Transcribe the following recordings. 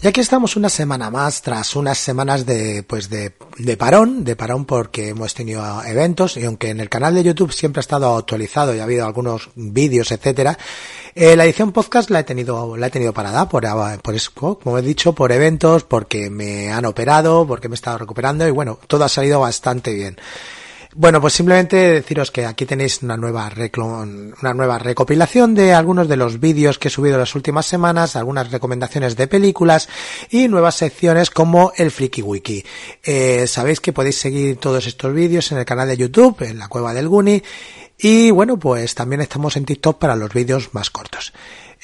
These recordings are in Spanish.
Y aquí estamos una semana más, tras unas semanas de, pues de, de parón, de parón porque hemos tenido eventos, y aunque en el canal de YouTube siempre ha estado actualizado y ha habido algunos vídeos, etcétera, eh, la edición podcast la he tenido, la he tenido parada por, por eso, como he dicho, por eventos, porque me han operado, porque me he estado recuperando, y bueno, todo ha salido bastante bien. Bueno, pues simplemente deciros que aquí tenéis una nueva, recopilación de algunos de los vídeos que he subido las últimas semanas, algunas recomendaciones de películas y nuevas secciones como el Friki Wiki. Eh, sabéis que podéis seguir todos estos vídeos en el canal de YouTube, en la cueva del Guni, y bueno, pues también estamos en TikTok para los vídeos más cortos.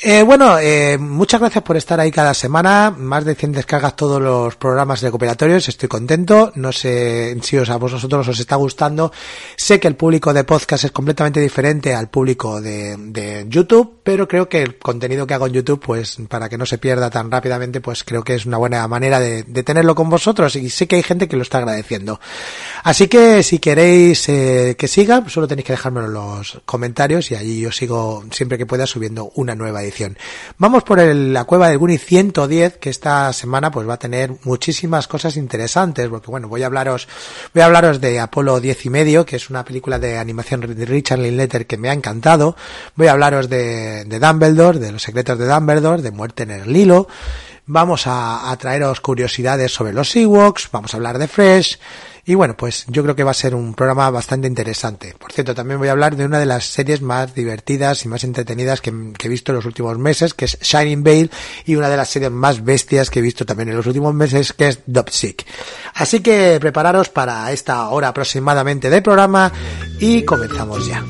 Eh, bueno, eh, muchas gracias por estar ahí cada semana. Más de 100 descargas todos los programas recuperatorios. Estoy contento. No sé si a vosotros os está gustando. Sé que el público de podcast es completamente diferente al público de, YouTube, pero creo que el contenido que hago en YouTube, pues para que no se pierda tan rápidamente, pues creo que es una buena manera de, tenerlo con vosotros. Y sé que hay gente que lo está agradeciendo. Así que si queréis eh, que siga, solo tenéis que dejármelo en los comentarios y allí yo sigo siempre que pueda subiendo una nueva edición. Vamos por el, la cueva del Guni 110, que esta semana pues va a tener muchísimas cosas interesantes, porque bueno, voy a hablaros, voy a hablaros de Apolo 10 y medio, que es una película de animación de Richard Linklater que me ha encantado. Voy a hablaros de, Dumbledore, de los secretos de Dumbledore, de Muerte en el Lilo. Vamos a, a traeros curiosidades sobre los Ewoks, vamos a hablar de Fresh, y bueno, pues yo creo que va a ser un programa bastante interesante. Por cierto, también voy a hablar de una de las series más divertidas y más entretenidas que, he visto en los últimos meses, que es Shining Veil, y una de las series más bestias que he visto también en los últimos meses, que es Dopsic. Así que prepararos para esta hora aproximadamente de programa y comenzamos ya.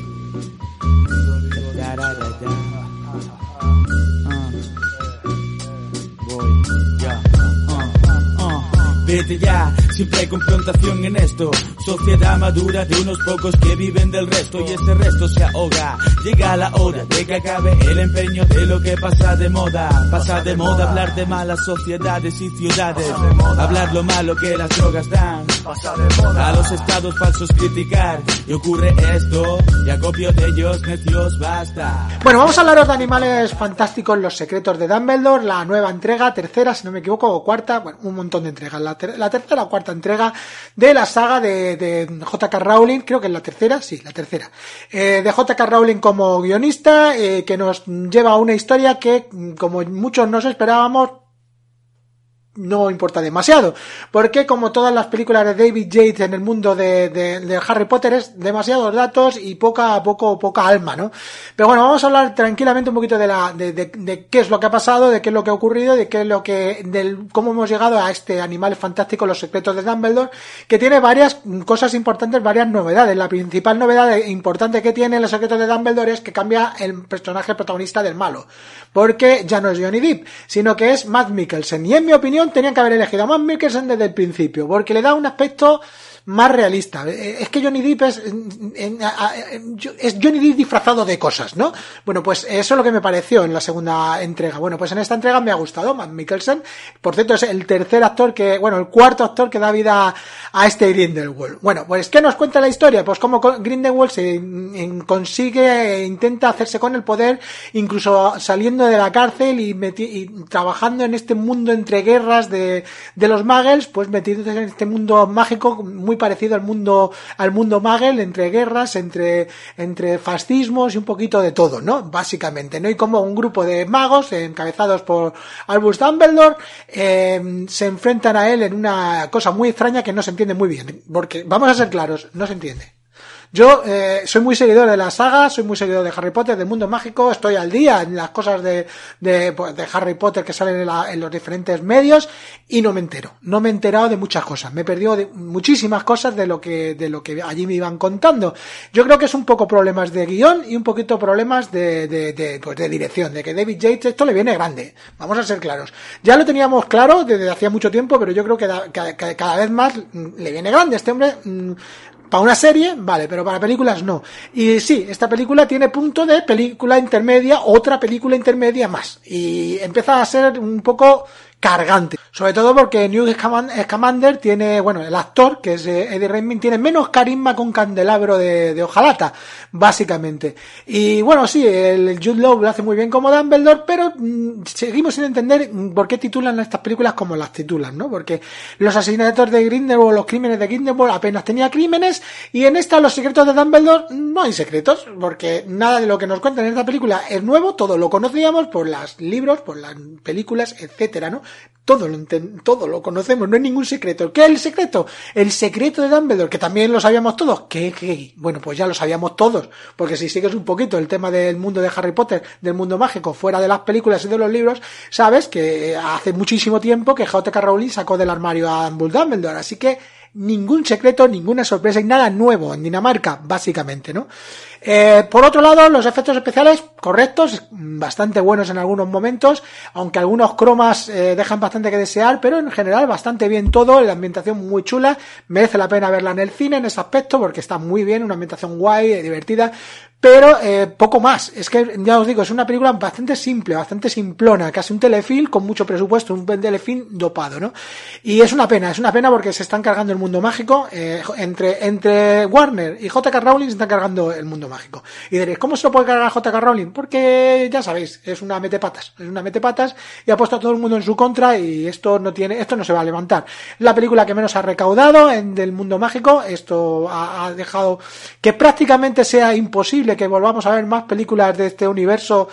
Ya, siempre hay confrontación en esto. Sociedad madura de unos pocos que viven del resto y ese resto se ahoga. Llega la hora de que acabe el empeño de lo que pasa de moda. Pasa de moda hablar de malas sociedades y ciudades. Hablar lo malo que las drogas dan. A los estados falsos criticar. Y ocurre esto, y acopio de ellos necios basta. Bueno, vamos a hablaros de animales fantásticos, los secretos de Dumbledore, la nueva entrega, tercera, si no me equivoco, o cuarta, bueno, un montón de entregas. La, ter la tercera o cuarta entrega de la saga de, de J.K. Rowling, creo que es la tercera, sí, la tercera, eh, de J.K. Rowling como guionista, eh, que nos lleva a una historia que, como muchos nos esperábamos, no importa demasiado. Porque como todas las películas de David Yates en el mundo de, Harry Potter es demasiados datos y poca, poco, poca alma, ¿no? Pero bueno, vamos a hablar tranquilamente un poquito de la, de, qué es lo que ha pasado, de qué es lo que ha ocurrido, de qué es lo que, del, cómo hemos llegado a este animal fantástico, los secretos de Dumbledore, que tiene varias cosas importantes, varias novedades. La principal novedad importante que tiene los secretos de Dumbledore es que cambia el personaje protagonista del malo. Porque ya no es Johnny Depp, sino que es Matt Mikkelsen. Y en mi opinión, tenían que haber elegido a Matt Mikkelsen desde el principio, porque le da un aspecto más realista. Es que Johnny Depp es, es Johnny Depp disfrazado de cosas, ¿no? Bueno, pues eso es lo que me pareció en la segunda entrega. Bueno, pues en esta entrega me ha gustado Matt Mikkelsen. Por cierto, es el tercer actor que, bueno, el cuarto actor que da vida a este Grindelwald. Bueno, pues ¿qué nos cuenta la historia? Pues como Grindelwald se consigue e intenta hacerse con el poder, incluso saliendo de la cárcel y, y trabajando en este mundo entre guerras de, de los muggles, pues metiéndose en este mundo mágico muy parecido al mundo al mundo Magel, entre guerras, entre entre fascismos y un poquito de todo, ¿no? Básicamente, ¿no? Y como un grupo de magos encabezados por Albus Dumbledore eh, se enfrentan a él en una cosa muy extraña que no se entiende muy bien, porque vamos a ser claros, no se entiende. Yo eh, soy muy seguidor de la saga, soy muy seguidor de Harry Potter, del mundo mágico, estoy al día en las cosas de, de, pues, de Harry Potter que salen en, la, en, los diferentes medios y no me entero. No me he enterado de muchas cosas. Me he perdido de muchísimas cosas de lo que, de lo que allí me iban contando. Yo creo que es un poco problemas de guion y un poquito problemas de, de, de, pues de dirección, de que David Yates esto le viene grande. Vamos a ser claros. Ya lo teníamos claro desde hacía mucho tiempo, pero yo creo que, da, que, que cada vez más le viene grande. Este hombre mm, para una serie, vale, pero para películas no. Y sí, esta película tiene punto de película intermedia, otra película intermedia más. Y empieza a ser un poco cargante. Sobre todo porque Newt Scamander tiene, bueno, el actor, que es Eddie Redmayne, tiene menos carisma con candelabro de, de hojalata, básicamente. Y bueno, sí, el Jude Law lo hace muy bien como Dumbledore, pero mmm, seguimos sin entender por qué titulan estas películas como las titulan, ¿no? Porque los asesinatos de Grindelwald, los crímenes de Grindelwald apenas tenía crímenes, y en esta los secretos de Dumbledore no hay secretos, porque nada de lo que nos cuentan en esta película es nuevo, todo lo conocíamos por los libros, por las películas, etcétera, ¿no? Todo lo, todo lo conocemos, no hay ningún secreto. ¿Qué es el secreto? El secreto de Dumbledore, que también lo sabíamos todos. ¿Qué, qué? Bueno, pues ya lo sabíamos todos, porque si sigues un poquito el tema del mundo de Harry Potter, del mundo mágico, fuera de las películas y de los libros, sabes que hace muchísimo tiempo que J.K. Rowling sacó del armario a Dumbledore, así que ningún secreto, ninguna sorpresa y nada nuevo en Dinamarca, básicamente, ¿no? Eh, por otro lado, los efectos especiales correctos, bastante buenos en algunos momentos, aunque algunos cromas eh, dejan bastante que desear, pero en general bastante bien todo, la ambientación muy chula, merece la pena verla en el cine en ese aspecto porque está muy bien, una ambientación guay, divertida, pero eh, poco más. Es que ya os digo, es una película bastante simple, bastante simplona, casi un telefilm con mucho presupuesto, un telefilm dopado, ¿no? Y es una pena, es una pena porque se están cargando el mundo mágico, eh, entre, entre Warner y JK Rowling se están cargando el mundo mágico. Y diréis, ¿cómo se lo puede cargar JK Rowling? Porque ya sabéis, es una metepatas, es una metepatas y ha puesto a todo el mundo en su contra y esto no tiene, esto no se va a levantar. La película que menos ha recaudado en del mundo mágico, esto ha dejado que prácticamente sea imposible que volvamos a ver más películas de este universo,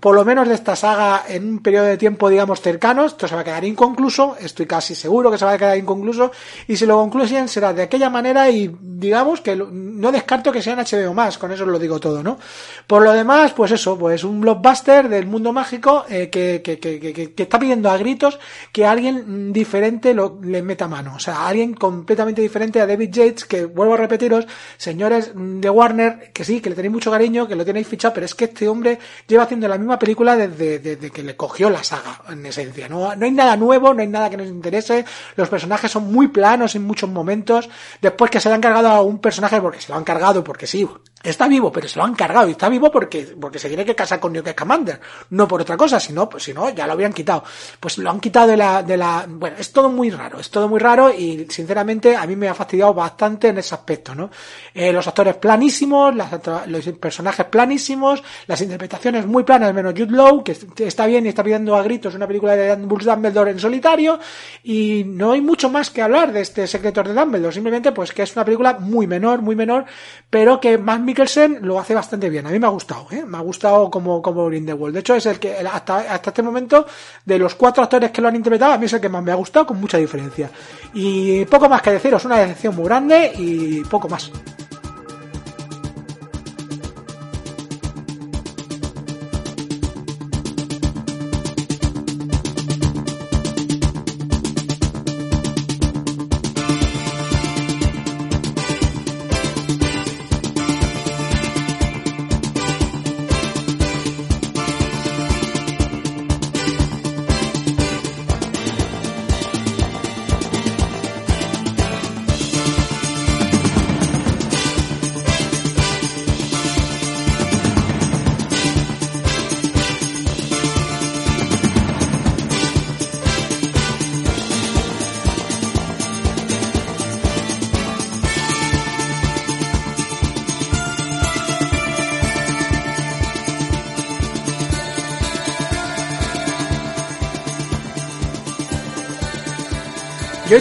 por lo menos de esta saga, en un periodo de tiempo, digamos, cercano. Esto se va a quedar inconcluso, estoy casi seguro que se va a quedar inconcluso, y si lo concluyen será de aquella manera y digamos que no descarto que sean HBO más, con eso lo digo todo, ¿no? Por lo demás, pues eso, pues un blockbuster del mundo mágico eh, que, que, que, que, está pidiendo a gritos que alguien diferente lo, le meta mano, o sea, alguien completamente diferente a David Yates, que vuelvo a repetiros, señores de Warner, que sí, que le tenéis mucho cariño, que lo tenéis fichado, pero es que este hombre lleva haciendo la misma película desde, que le cogió la saga, en esencia. No, no hay nada nuevo, no hay nada que nos interese, los personajes son muy planos en muchos momentos, después que se le han cargado a un personaje porque se lo han cargado, porque sí, está vivo, pero se lo han cargado, y está vivo porque, porque se tiene que casar con Newt Commander, no por otra cosa, sino, pues si no, ya lo habrían quitado. Pues lo han quitado de la, de la, bueno, es todo muy raro, es todo muy raro y sinceramente a mí me ha fastidiado bastante en ese aspecto, ¿no? Eh, los actores planísimos, las, los personajes planísimos, las interpretaciones muy planas, menos Jude Law, que está bien y está pidiendo a gritos una película de Dumbledore en solitario, y no hay mucho más que hablar de este secreto de Dumbledore, simplemente pues que es una película muy menor, muy menor, pero que más Mikkelsen lo hace bastante bien. A mí me ha gustado, ¿eh? me ha gustado como, como Grindelwald. De hecho, es el que hasta, hasta este momento, de los cuatro actores que lo han interpretado, a mí es el que más me ha gustado, con mucha diferencia. Y poco más que deciros, una decepción muy grande y poco más.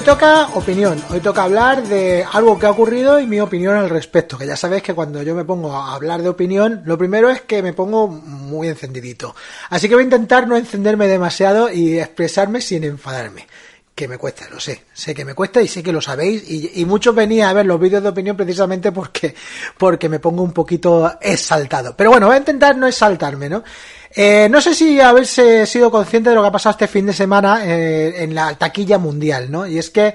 Toca opinión, hoy toca hablar de algo que ha ocurrido y mi opinión al respecto, que ya sabéis que cuando yo me pongo a hablar de opinión, lo primero es que me pongo muy encendidito. Así que voy a intentar no encenderme demasiado y expresarme sin enfadarme. que me cuesta, lo sé, sé que me cuesta y sé que lo sabéis y, muchos venía a ver los vídeos de opinión precisamente porque, porque me pongo un poquito exaltado. Pero bueno, voy a intentar no exaltarme, ¿no? Eh, no sé si habéis sido consciente de lo que ha pasado este fin de semana eh, en la taquilla mundial, ¿no? Y es que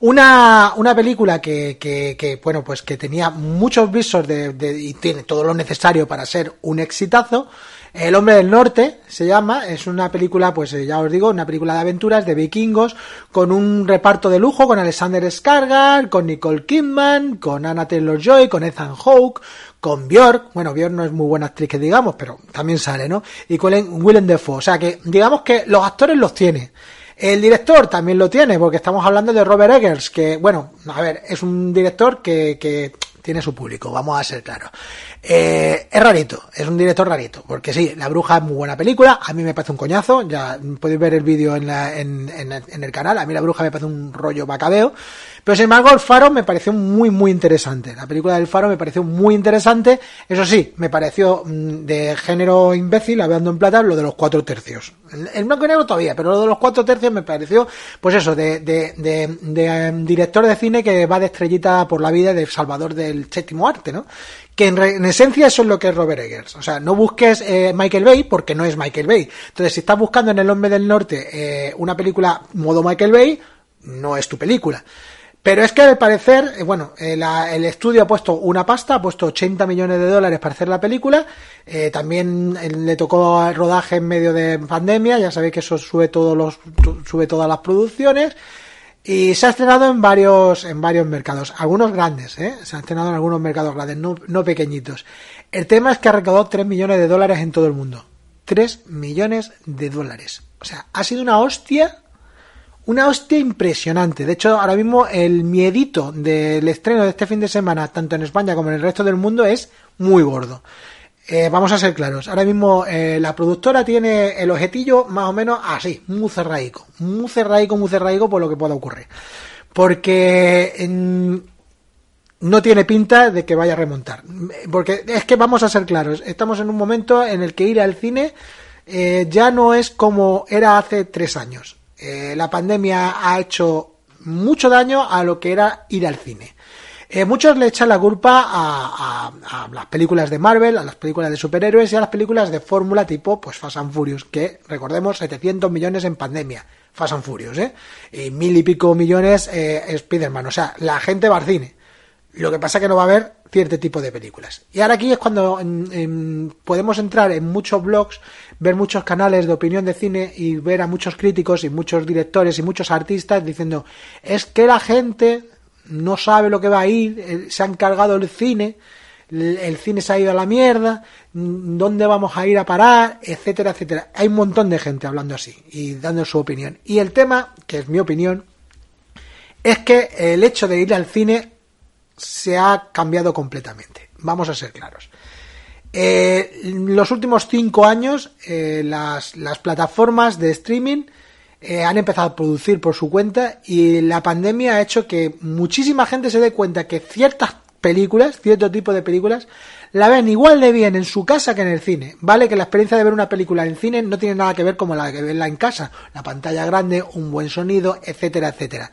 una, una película que, que, que, bueno, pues que tenía muchos visos de, de, y tiene todo lo necesario para ser un exitazo, el hombre del norte se llama, es una película, pues eh, ya os digo, una película de aventuras de vikingos con un reparto de lujo con Alexander Skarsgård, con Nicole Kidman, con Anna Taylor-Joy, con Ethan Hawke, con Björk, bueno, Björk no es muy buena actriz que digamos, pero también sale, ¿no? Y con Willem Dafoe, o sea que digamos que los actores los tiene. El director también lo tiene, porque estamos hablando de Robert Eggers, que, bueno, a ver, es un director que, que tiene su público, vamos a ser claros. Eh, es rarito, es un director rarito, porque sí, La Bruja es muy buena película, a mí me parece un coñazo, ya podéis ver el vídeo en, en, en, el canal, a mí La Bruja me parece un rollo macabeo, pero sin embargo el Faro me pareció muy muy interesante, la película del Faro me pareció muy interesante, eso sí, me pareció mm, de género imbécil, hablando en plata, lo de los cuatro tercios. El blanco y negro todavía, pero lo de los cuatro tercios me pareció, pues eso, de, de, de, de em, director de cine que va de estrellita por la vida de Salvador del séptimo arte, ¿no? Que en, esencia eso es lo que es Robert Eggers. O sea, no busques eh, Michael Bay porque no es Michael Bay. Entonces, si estás buscando en El Hombre del Norte eh, una película modo Michael Bay, no es tu película. Pero es que al parecer, eh, bueno, el estudio ha puesto una pasta, ha puesto 80 millones de dólares para hacer la película. también le tocó rodaje en medio de pandemia, ya sabéis que eso sube todos los, sube todas las producciones. Y se ha estrenado en varios, en varios mercados, algunos grandes, ¿eh? Se ha estrenado en algunos mercados grandes, no, pequeñitos. El tema es que ha recaudado 3 millones de dólares en todo el mundo. 3 millones de dólares. O sea, ha sido una hostia, una hostia impresionante. De hecho, ahora mismo el miedito del estreno de este fin de semana, tanto en España como en el resto del mundo, es muy gordo. Eh, vamos a ser claros. Ahora mismo eh, la productora tiene el objetillo más o menos así, muy cerraico. Muy cerraico, muy cerraico por lo que pueda ocurrir. Porque no tiene pinta de que vaya a remontar. Porque es que vamos a ser claros. Estamos en un momento en el que ir al cine eh, ya no es como era hace tres años. la pandemia ha hecho mucho daño a lo que era ir al cine. Eh, muchos le echan la culpa a, las películas de Marvel, a las películas de superhéroes y a las películas de fórmula tipo pues Fast and Furious, que recordemos 700 millones en pandemia. Fast and Furious, ¿eh? Y mil y pico millones eh, Spider-Man. O sea, la gente va al cine. Lo que pasa es que no va a haber cierto tipo de películas. Y ahora aquí es cuando podemos entrar en muchos blogs, ver muchos canales de opinión de cine y ver a muchos críticos y muchos directores y muchos artistas diciendo es que la gente no sabe lo que va a ir, eh, se ha encargado el cine, el cine se ha ido a la mierda, dónde vamos a ir a parar, etcétera, etcétera. Hay un montón de gente hablando así y dando su opinión. Y el tema, que es mi opinión, es que el hecho de ir al cine se ha cambiado completamente. Vamos a ser claros. Eh, en los últimos cinco años, eh, las, las plataformas de streaming eh, han empezado a producir por su cuenta y la pandemia ha hecho que muchísima gente se dé cuenta que ciertas películas, cierto tipo de películas, la ven igual de bien en su casa que en el cine. Vale que la experiencia de ver una película en cine no tiene nada que ver como la de verla en casa. La pantalla grande, un buen sonido, etcétera, etcétera.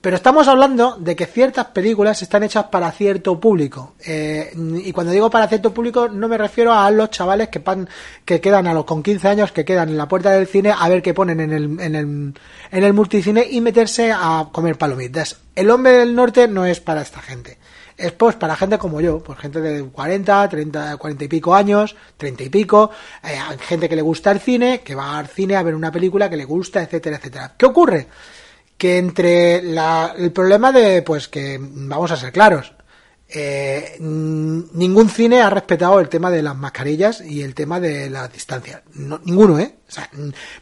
Pero estamos hablando de que ciertas películas están hechas para cierto público. Eh, y cuando digo para cierto público, no me refiero a los chavales que, pan, que quedan a los con 15 años, que quedan en la puerta del cine a ver qué ponen en el, en el, en el multicine y meterse a comer palomitas. El hombre del norte no es para esta gente. Es pues para gente como yo, pues gente de 40, 30, 40 y pico años, 30 y pico, eh, gente que le gusta el cine, que va al cine a ver una película que le gusta, etcétera, etcétera. ¿Qué ocurre? Que entre la, el problema de, pues que vamos a ser claros, eh, ningún cine ha respetado el tema de las mascarillas y el tema de la distancia. ninguno, ¿eh? O sea,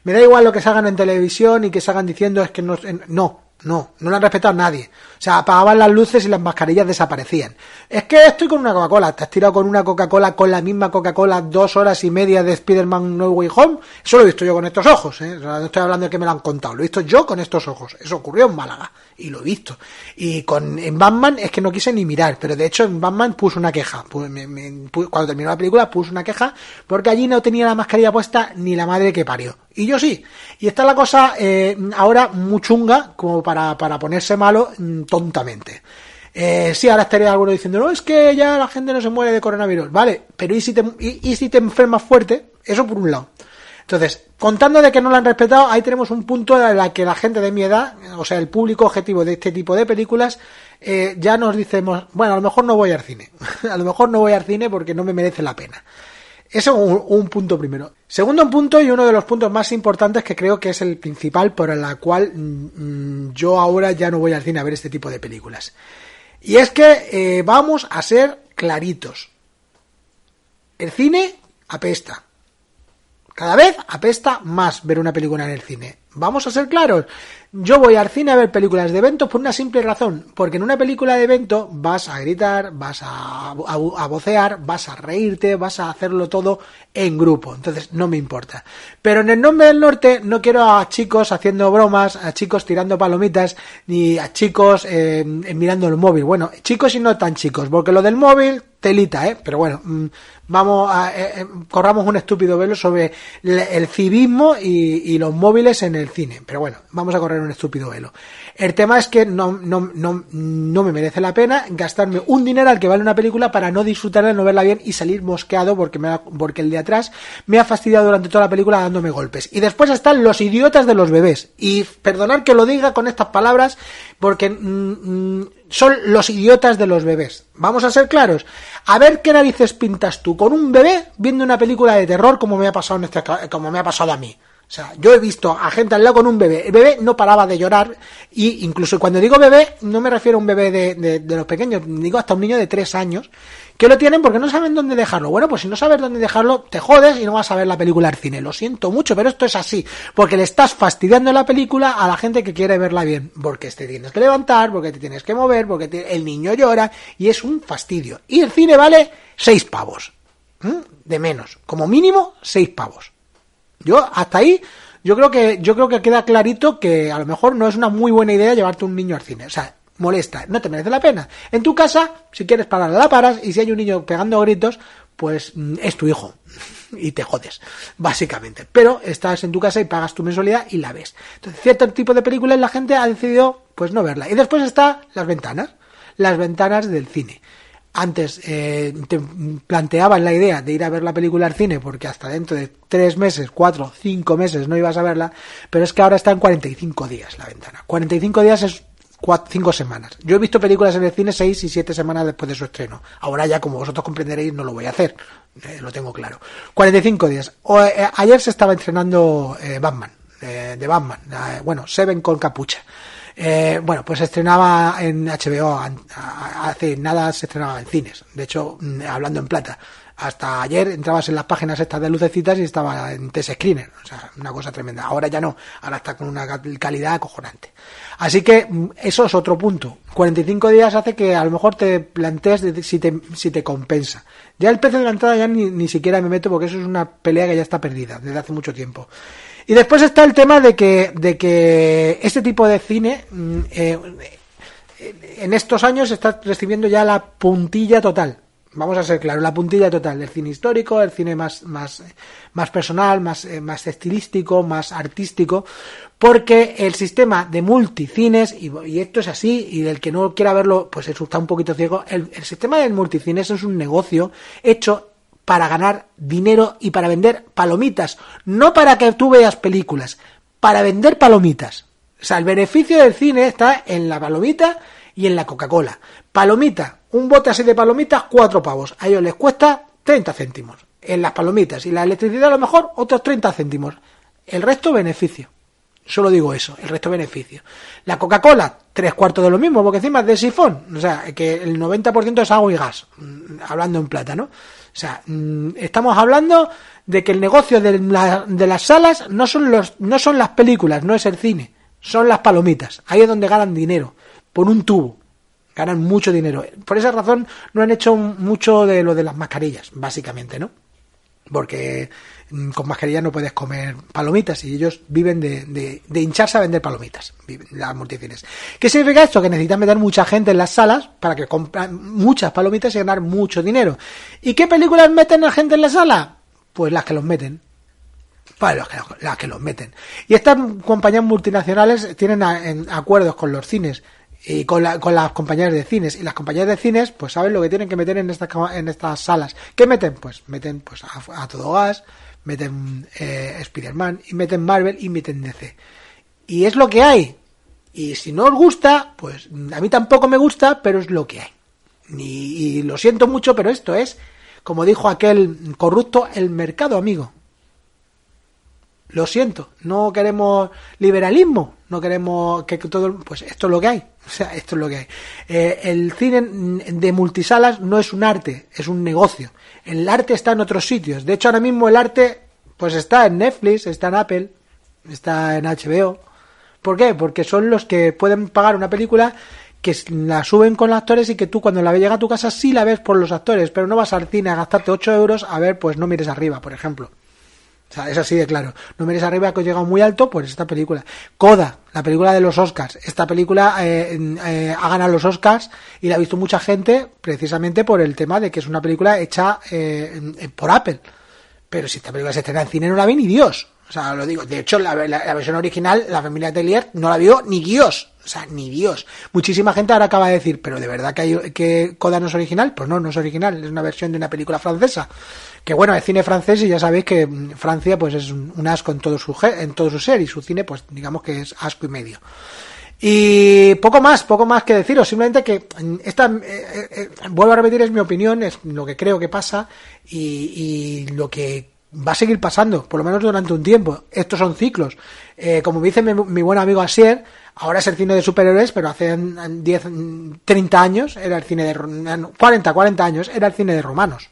me da igual lo que se hagan en televisión y que se hagan diciendo es que no, no, no, no lo han respetado nadie. O sea, apagaban las luces y las mascarillas desaparecían. Es que estoy con una Coca-Cola. Te has tirado con una Coca-Cola, con la misma Coca-Cola, dos horas y media de Spider-Man No Way Home. Eso lo he visto yo con estos ojos, ¿eh? no estoy hablando de que me lo han contado. Lo he visto yo con estos ojos. Eso ocurrió en Málaga. Y lo he visto. Y con, en Batman es que no quise ni mirar. Pero de hecho en Batman puse una queja. cuando terminó la película puse una queja porque allí no tenía la mascarilla puesta ni la madre que parió. Y yo sí. Y está la cosa eh, ahora muy chunga como para, para ponerse malo mm, tontamente. Eh, sí, ahora estaría alguno diciendo, no, es que ya la gente no se muere de coronavirus. Vale, pero ¿y si te, y, si te enfermas fuerte? Eso por un lado. Entonces, contando de que no lo han respetado, ahí tenemos un punto en el que la gente de mi edad, o sea, el público objetivo de este tipo de películas, eh, ya nos decimos, bueno, a lo mejor no voy al cine. a lo mejor no voy al cine porque no me merece la pena. Eso es un, un, punto primero. Segundo punto y uno de los puntos más importantes que creo que es el principal por el cual mmm, yo ahora ya no voy al cine a ver este tipo de películas. Y es que eh, vamos a ser claritos. El cine apesta. Cada vez apesta más ver una película en el cine. Vamos a ser claros. Yo voy al cine a ver películas de eventos por una simple razón. Porque en una película de evento vas a gritar, vas a, a, vocear, vas a reírte, vas a hacerlo todo en grupo. Entonces no me importa. Pero en el nombre del norte no quiero a chicos haciendo bromas, a chicos tirando palomitas, ni a chicos eh, mirando el móvil. Bueno, chicos y no tan chicos. Porque lo del móvil, telita, ¿eh? Pero bueno, mmm, vamos a, eh, eh, corramos un estúpido velo sobre el, civismo y, los móviles en el cine. Pero bueno, vamos a correr un estúpido velo. El tema es que no, no, no, no me merece la pena gastarme un dinero al que vale una película para no disfrutarla, no verla bien y salir mosqueado porque, me ha, porque el de atrás me ha fastidiado durante toda la película dándome golpes. Y después están los idiotas de los bebés. Y perdonar que lo diga con estas palabras porque mmm, son los idiotas de los bebés. Vamos a ser claros. A ver qué narices pintas tú con un bebé viendo una película de terror como me ha pasado en este, como me ha pasado a mí. O sea, yo he visto a gente al lado con un bebé. El bebé no paraba de llorar. Y incluso cuando digo bebé, no me refiero a un bebé de, de, de los pequeños. Digo hasta un niño de tres años. Que lo tienen porque no saben dónde dejarlo. Bueno, pues si no sabes dónde dejarlo, te jodes y no vas a ver la película al cine. Lo siento mucho, pero esto es así. Porque le estás fastidiando la película a la gente que quiere verla bien. Porque te tienes que levantar, porque te tienes que mover, porque el niño llora. Y es un fastidio. Y el cine vale seis pavos. De menos. Como mínimo, seis pavos. Yo, hasta ahí, yo creo que, yo creo que queda clarito que a lo mejor no es una muy buena idea llevarte un niño al cine. O sea, molesta, no te merece la pena. En tu casa, si quieres parar, la paras, y si hay un niño pegando gritos, pues es tu hijo. Y te jodes, básicamente. Pero estás en tu casa y pagas tu mensualidad y la ves. Entonces, cierto tipo de películas la gente ha decidido, pues no verla. Y después está las ventanas. Las ventanas del cine antes eh, te planteaban la idea de ir a ver la película al cine porque hasta dentro de tres meses, cuatro, cinco meses no ibas a verla, pero es que ahora está en 45 días la ventana. 45 días es cinco semanas. Yo he visto películas en el cine seis y siete semanas después de su estreno. Ahora ya, como vosotros comprenderéis, no lo voy a hacer. Eh, lo tengo claro. 45 días. O, eh, ayer se estaba estrenando eh, Batman, de Batman. bueno, Seven con capucha. Eh, bueno, pues se estrenaba en HBO, hace nada se estrenaba en cines, de hecho, mm, hablando en plata. Hasta ayer entrabas en las páginas estas de lucecitas y estaba en TS Screener, o sea, una cosa tremenda. Ahora ya no, ahora está con una calidad acojonante. Así que mm, eso es otro punto. 45 días hace que a lo mejor te plantees si te, si te compensa. Ya el precio de la entrada ya ni, ni siquiera me meto porque eso es una pelea que ya está perdida desde hace mucho tiempo. Y después está el tema de que, de que este tipo de cine eh, en estos años está recibiendo ya la puntilla total. Vamos a ser claros, la puntilla total del cine histórico, el cine más, más, más personal, más, eh, más estilístico, más artístico, porque el sistema de multicines, y, esto es así, y el que no quiera verlo, pues está un poquito ciego, el, el sistema del multicines es un negocio hecho para ganar dinero y para vender palomitas, no para que tú veas películas, para vender palomitas. O sea, el beneficio del cine está en la palomita y en la Coca-Cola. Palomita, un bote así de palomitas, cuatro pavos. A ellos les cuesta 30 céntimos en las palomitas y la electricidad a lo mejor otros 30 céntimos. El resto beneficio. Solo digo eso, el resto beneficio. La Coca-Cola, tres cuartos de lo mismo, porque encima es de sifón. O sea, que el 90% es agua y gas, hablando en plata, ¿no? O sea, estamos hablando de que el negocio de, la, de las salas no son, los, no son las películas, no es el cine, son las palomitas. Ahí es donde ganan dinero, por un tubo. Ganan mucho dinero. Por esa razón no han hecho mucho de lo de las mascarillas, básicamente, ¿no? Porque con mascarilla no puedes comer palomitas y ellos viven de, de, de hincharse a vender palomitas, las multicines. ¿Qué significa esto? Que necesitan meter mucha gente en las salas para que compren muchas palomitas y ganar mucho dinero. ¿Y qué películas meten a gente en la sala? Pues las que los meten. los que, las que los meten. Y estas compañías multinacionales tienen acuerdos con los cines y con, con las compañías de cines. Y las compañías de cines, pues saben lo que tienen que meter en, estas en estas salas. ¿Qué meten? Pues meten pues a, todo gas, meten eh, Spider-Man, y meten Marvel y meten DC. Y es lo que hay. Y si no os gusta, pues a mí tampoco me gusta, pero es lo que hay. Y lo siento mucho, pero esto es, como dijo aquel corrupto, el mercado amigo. Lo siento, no queremos liberalismo, no queremos que todo, pues esto es lo que hay, o sea, esto es lo que hay. Eh, el cine de multisalas no es un arte, es un negocio. El arte está en otros sitios. De hecho, ahora mismo el arte, pues está en Netflix, está en Apple, está en HBO. ¿Por qué? Porque son los que pueden pagar una película que la suben con los actores y que tú cuando la llega a tu casa sí la ves por los actores, pero no vas al cine a gastarte 8 euros a ver, pues no mires arriba, por ejemplo. O sea, es así de claro. No mires arriba que he llegado muy alto, pues esta película. Coda, la película de los Oscars. Esta película eh, eh, ha ganado los Oscars y la ha visto mucha gente precisamente por el tema de que es una película hecha eh, por Apple. Pero si esta película se estrena en cine no la ve ni Dios. O sea, lo digo. De hecho, la, versión original, la familia Telier, no la vio ni Dios. O sea, ni Dios. Muchísima gente ahora acaba de decir, pero ¿de verdad que, hay, que Coda no es original? Pues no, no es original. Es una versión de una película francesa que bueno, es cine francés y ya sabéis que Francia pues es un asco en todo su en todo su ser y su cine pues digamos que es asco y medio. Y poco más, poco más que deciros, simplemente que esta, eh, eh, eh, vuelvo a repetir, es mi opinión, es lo que creo que pasa y, lo que va a seguir pasando, por lo menos durante un tiempo. Estos son ciclos. como me dice mi, buen amigo Asier, ahora es el cine de superhéroes, pero hace 10, 30 años era el cine de... 40, 40 años era el cine de romanos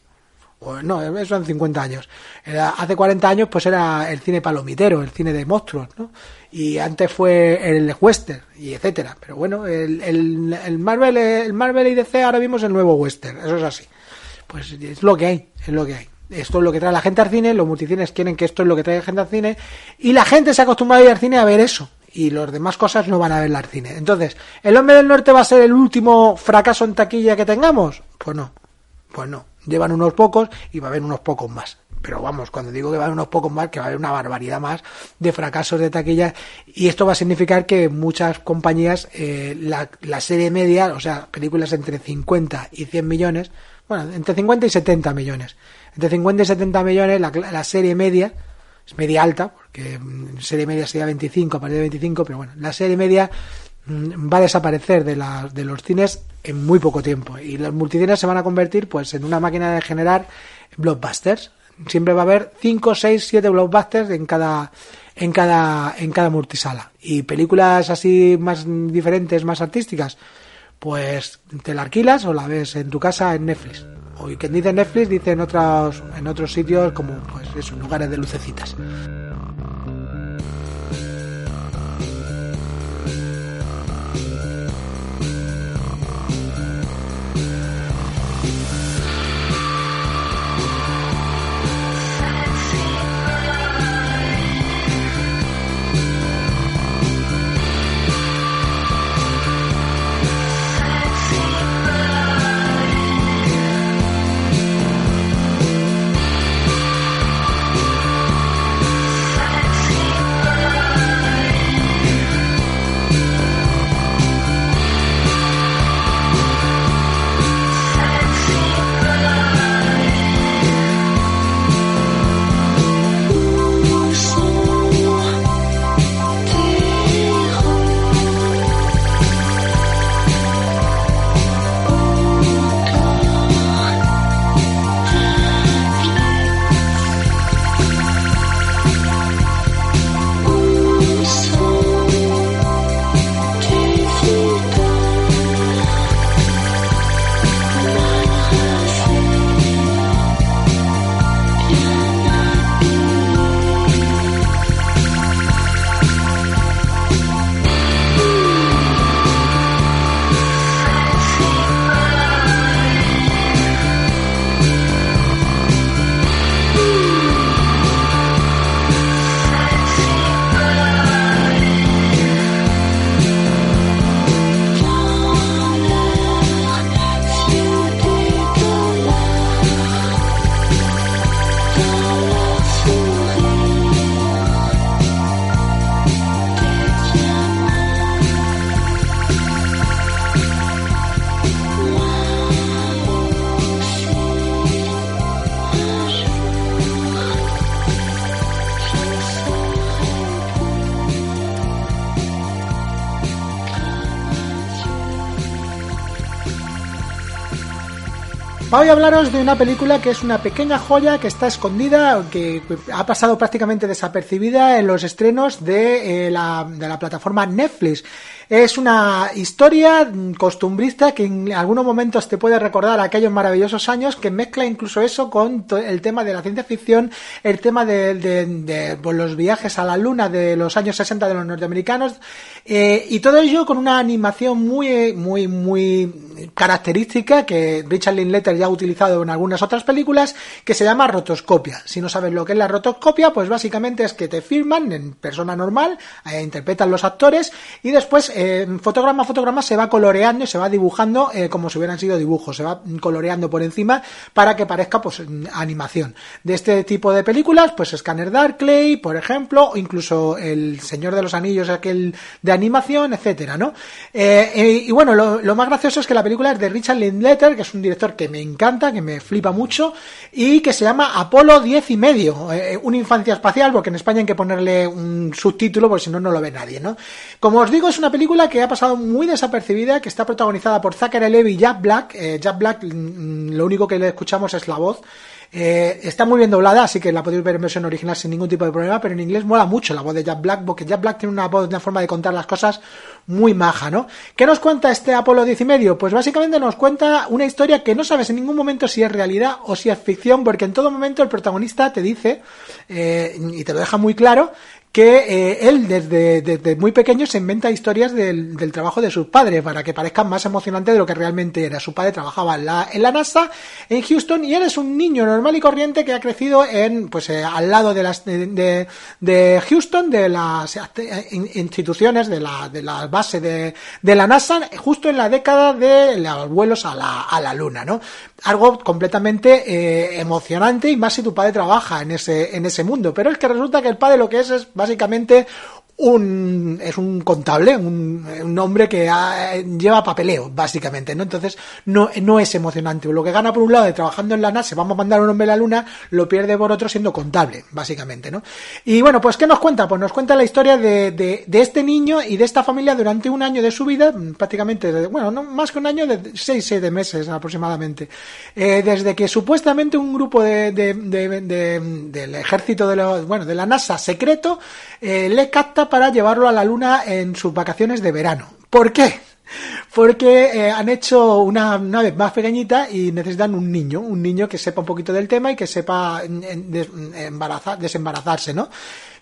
no, eso son 50 años. hace 40 años pues era el cine palomitero, el cine de monstruos, ¿no? Y antes fue el western y etcétera. Pero bueno, el, el, Marvel, el Marvel y DC ahora mismo es el nuevo western, eso es así. Pues es lo que hay, es lo que hay. Esto es lo que trae la gente al cine, los multicines quieren que esto es lo que trae la gente al cine y la gente se ha acostumbrado a ir al cine a ver eso y las demás cosas no van a ver al cine. Entonces, ¿el hombre del norte va a ser el último fracaso en taquilla que tengamos? Pues no, pues no llevan unos pocos y va a haber unos pocos más. Pero vamos, cuando digo que va a haber unos pocos más, que va a haber una barbaridad más de fracasos de taquilla. Y esto va a significar que muchas compañías, eh, la, la serie media, o sea, películas entre 50 y 100 millones, bueno, entre 50 y 70 millones. Entre 50 y 70 millones, la, la serie media, es media alta, porque mm, serie media sería 25, a partir de 25, pero bueno, la serie media Mm, va a desaparecer de, la, de los cines en muy poco tiempo. Y los multicines se van a convertir pues en una máquina de generar blockbusters. Siempre va a haber 5, 6, 7 blockbusters en cada en cada en cada multisala. Y películas así más diferentes más artísticas pues te la alquilas o la ves en tu casa en Netflix o quien dice Netflix dice en otros en otros sitios como pues eso lugares de lucecitas Voy a hablaros de una película que es una pequeña joya que está escondida, que ha pasado prácticamente desapercibida en los estrenos de, eh, de la plataforma Netflix. Es una historia costumbrista que en algunos momentos te puede recordar aquellos maravillosos años que mezcla incluso eso con el tema de la ciencia ficción, el tema de, pues, los viajes a la luna de los años 60 de los norteamericanos eh, y todo ello con una animación muy, muy, muy característica que Richard Linklater ya ha utilizado en algunas otras películas que se llama rotoscopia. Si no sabes lo que es la rotoscopia, pues básicamente es que te firman en persona normal, eh, interpretan los actores y después eh, fotograma a fotograma se va coloreando y se va dibujando eh, como si hubieran sido dibujos, se va coloreando por encima para que parezca pues animación. De este tipo de películas, pues Scanner Darkly, por ejemplo, o incluso El Señor de los Anillos, aquel de animación, etcétera, ¿no? Eh, y bueno, lo, más gracioso es que la película es de Richard Linklater, que es un director que me encanta, que me flipa mucho, y que se llama Apolo 10 y medio, una infancia espacial, porque en España hay que ponerle un subtítulo, porque si no, no lo ve nadie, ¿no? Como os digo, es una película película que ha pasado muy desapercibida, que está protagonizada por Zachary Levi y Jack Black. Eh, Jack Black, mm, lo único que le escuchamos es la voz. Eh, está muy bien doblada, así que la podéis ver en versión original sin ningún tipo de problema, pero en inglés mola mucho la voz de Jack Black, porque Jack Black tiene una voz, una forma de contar las cosas muy maja, ¿no? ¿Qué nos cuenta este Apolo 10 y medio? Pues básicamente nos cuenta una historia que no sabes en ningún momento si es realidad o si es ficción, porque en todo momento el protagonista te dice, eh, y te lo deja muy claro, que eh, él desde, muy pequeño se inventa historias del, trabajo de sus padres para que parezcan más emocionantes de lo que realmente era. Su padre trabajaba en la, en la NASA, en Houston, y él es un niño normal y corriente que ha crecido en, pues, eh, al lado de las, de, de, Houston, de las eh, instituciones, de la, de la base de, de la NASA, justo en la década de los vuelos a la, a la Luna, ¿no? Algo completamente emocionante y más si tu padre trabaja en ese, en ese mundo. Pero es que resulta que el padre lo que es es básicamente un, es un contable, un, un hombre que lleva papeleo, básicamente, ¿no? Entonces, no, no es emocionante. Lo que gana por un lado de trabajando en la NASA, vamos a mandar a un hombre a la luna, lo pierde por otro siendo contable, básicamente, ¿no? Y bueno, pues, ¿qué nos cuenta? Pues nos cuenta la historia de, de, este niño y de esta familia durante un año de su vida, prácticamente, bueno, no más que un año, de seis, siete meses aproximadamente. Eh, desde que supuestamente un grupo de, de, del ejército de los, bueno, de la NASA secreto, eh, le capta para llevarlo a la luna en sus vacaciones de verano. ¿Por qué? Porque eh, han hecho una nave más pequeñita y necesitan un niño, un niño que sepa un poquito del tema y que sepa embarazar, desembarazarse, ¿no?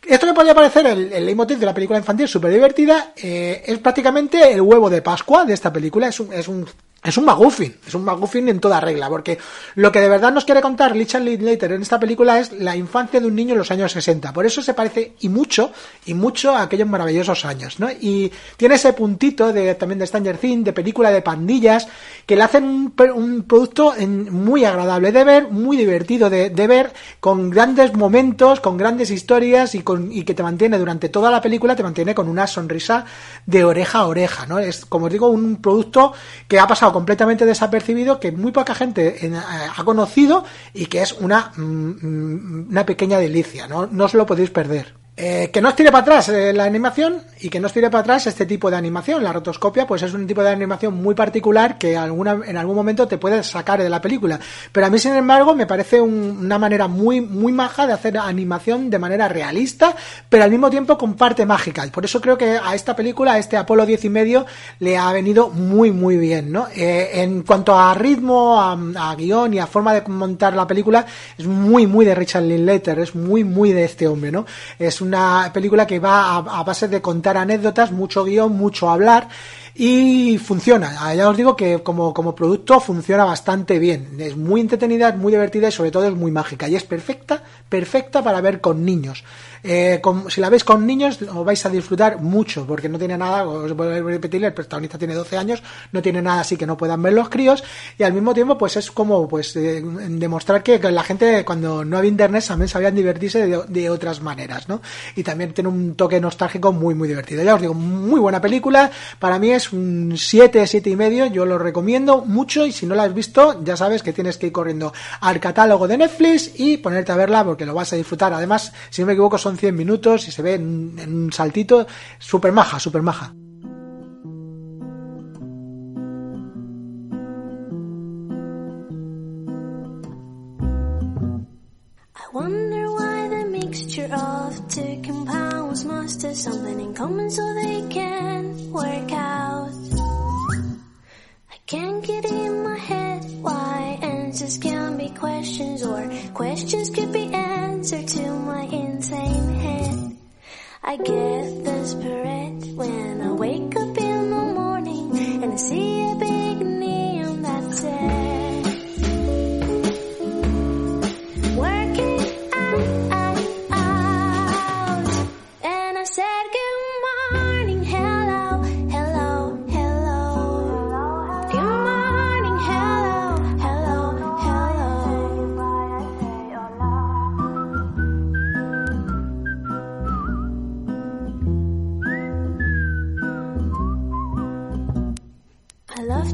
Esto que podría parecer el, el leitmotiv de la película infantil súper divertida, eh, es prácticamente el huevo de Pascua de esta película. Es un es un McGuffin, es un McGuffin en toda regla, porque lo que de verdad nos quiere contar Richard Linklater en esta película es la infancia de un niño en los años 60. Por eso se parece y mucho, y mucho a aquellos maravillosos años, ¿no? Y tiene ese puntito de también de Stranger Things, de película de pandillas, que le hacen un, producto muy agradable de ver, muy divertido de, ver, con grandes momentos, con grandes historias y, con, y que te mantiene durante toda la película, te mantiene con una sonrisa de oreja a oreja, ¿no? Es, como os digo, un producto que ha pasado completamente desapercibido que muy poca gente eh, ha conocido y que es una, mm, mm, una pequeña delicia, ¿no? no os lo podéis perder. Eh, que no os tire para atrás eh, la animación y que no os tire para atrás este tipo de animación. La rotoscopia, pues es un tipo de animación muy particular que alguna, en algún momento te puede sacar de la película. Pero a mí, sin embargo, me parece una manera muy, muy maja de hacer animación de manera realista, pero al mismo tiempo con parte mágica. Por eso creo que a esta película, a este Apolo 10 y medio, le ha venido muy, muy bien, ¿no? Eh, en cuanto a ritmo, a, guion y a forma de montar la película, es muy, muy de Richard Linklater, es muy, muy de este hombre, ¿no? Es una película que va a, base de contar anécdotas, mucho guion, mucho hablar y funciona. Ya os digo que como, como producto funciona bastante bien. Es muy entretenida, es muy divertida y sobre todo es muy mágica. Y es perfecta, perfecta para ver con niños. Eh, si la veis con niños, os vais a disfrutar mucho, porque no tiene nada, os voy a repetir, el protagonista tiene 12 años, no tiene nada así que no puedan ver los críos, y al mismo tiempo, pues es como pues eh, demostrar que, la gente, cuando no había internet, también sabían divertirse de, otras maneras, ¿no? Y también tiene un toque nostálgico muy, muy divertido. Ya os digo, muy buena película, para mí es un 7, 7 y medio, yo lo recomiendo mucho y si no la has visto, ya sabes que tienes que ir corriendo al catálogo de Netflix y ponerte a verla porque lo vas a disfrutar. Además, si no me equivoco, son 100 minutos y se ve en, un saltito, super maja, super maja. Must have something in common so they can work out. I can't get in my head why answers can be questions or questions could be answered to my insane head. I get desperate when I wake up in the morning and I see a big neon that says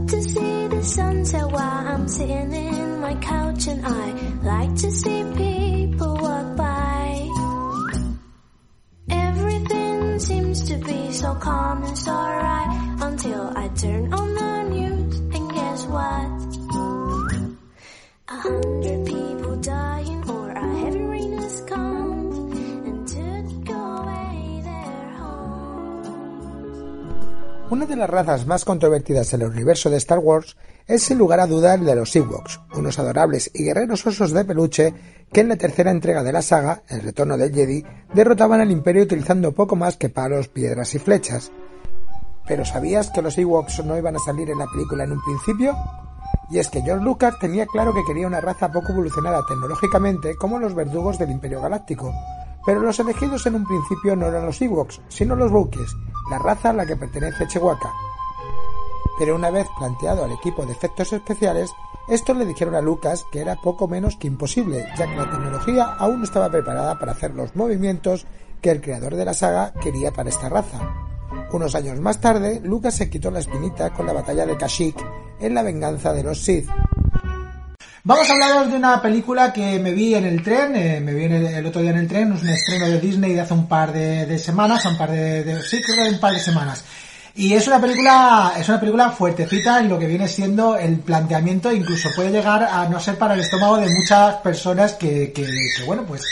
to see the sunset while I'm sitting in my couch and I like to see people walk by. Everything seems to be so calm and so right until I turn on the news and guess what? A hundred Una de las razas más controvertidas en el universo de Star Wars es sin lugar a duda el de los Ewoks, unos adorables y guerreros osos de peluche que en la tercera entrega de la saga, El Retorno del Jedi, derrotaban al Imperio utilizando poco más que palos, piedras y flechas. ¿Pero sabías que los Ewoks no iban a salir en la película en un principio? Y es que George Lucas tenía claro que quería una raza poco evolucionada tecnológicamente como los verdugos del Imperio Galáctico, pero los elegidos en un principio no eran los Ewoks, sino los Wookiees, la raza a la que pertenece Chewbacca. Pero una vez planteado al equipo de efectos especiales, estos le dijeron a Lucas que era poco menos que imposible, ya que la tecnología aún no estaba preparada para hacer los movimientos que el creador de la saga quería para esta raza. Unos años más tarde, Lucas se quitó la espinita con la batalla de Kashyyyk en la venganza de los Sith. Vamos a hablaros de una película que me vi en el tren, eh, me vi el, otro día en el tren, es un estreno de Disney de hace un par de, de semanas, un par de, sí, creo que un par de semanas. Y es una película, es una película fuertecita en lo que viene siendo el planteamiento, incluso puede llegar a no ser para el estómago de muchas personas que, que, que, bueno, pues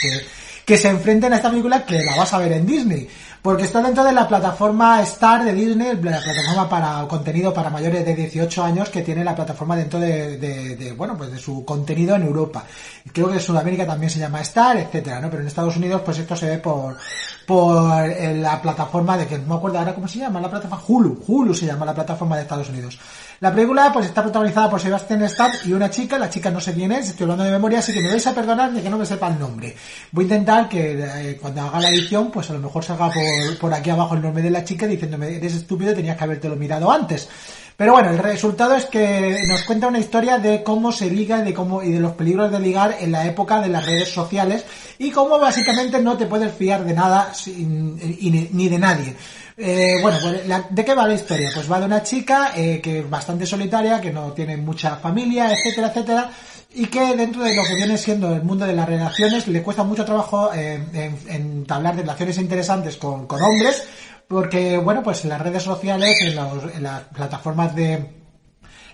que se enfrenten a esta película que la vas a ver en Disney. Porque está dentro de la plataforma Star de Disney, la plataforma para contenido para mayores de 18 años que tiene la plataforma dentro de, de- de, bueno, pues de su contenido en Europa. Creo que en Sudamérica también se llama Star, etcétera, ¿no? Pero en Estados Unidos, pues esto se ve por, por eh, la plataforma de que no me acuerdo ahora cómo se llama, la plataforma Hulu, Hulu se llama la plataforma de Estados Unidos. La película pues está protagonizada por Sebastian Stan y una chica, la chica no sé quién es, estoy hablando de memoria, así que me vais a perdonar de que no me sepa el nombre. Voy a intentar que eh, cuando haga la edición, pues a lo mejor salga por, por aquí abajo el nombre de la chica diciéndome, eres estúpido, tenías que habértelo mirado antes. Pero bueno, el resultado es que nos cuenta una historia de cómo se liga y de cómo y de los peligros de ligar en la época de las redes sociales y cómo básicamente no te puedes fiar de nada ni, ni de nadie. Eh, bueno, pues, la- ¿de qué va la historia? Pues va de una chica eh, que es bastante solitaria, que no tiene mucha familia, etcétera, etcétera, y que dentro de lo que viene siendo el mundo de las relaciones le cuesta mucho trabajo eh, en, en entablar relaciones interesantes con, con hombres, porque, bueno, pues en las redes sociales, en, los- en las plataformas de,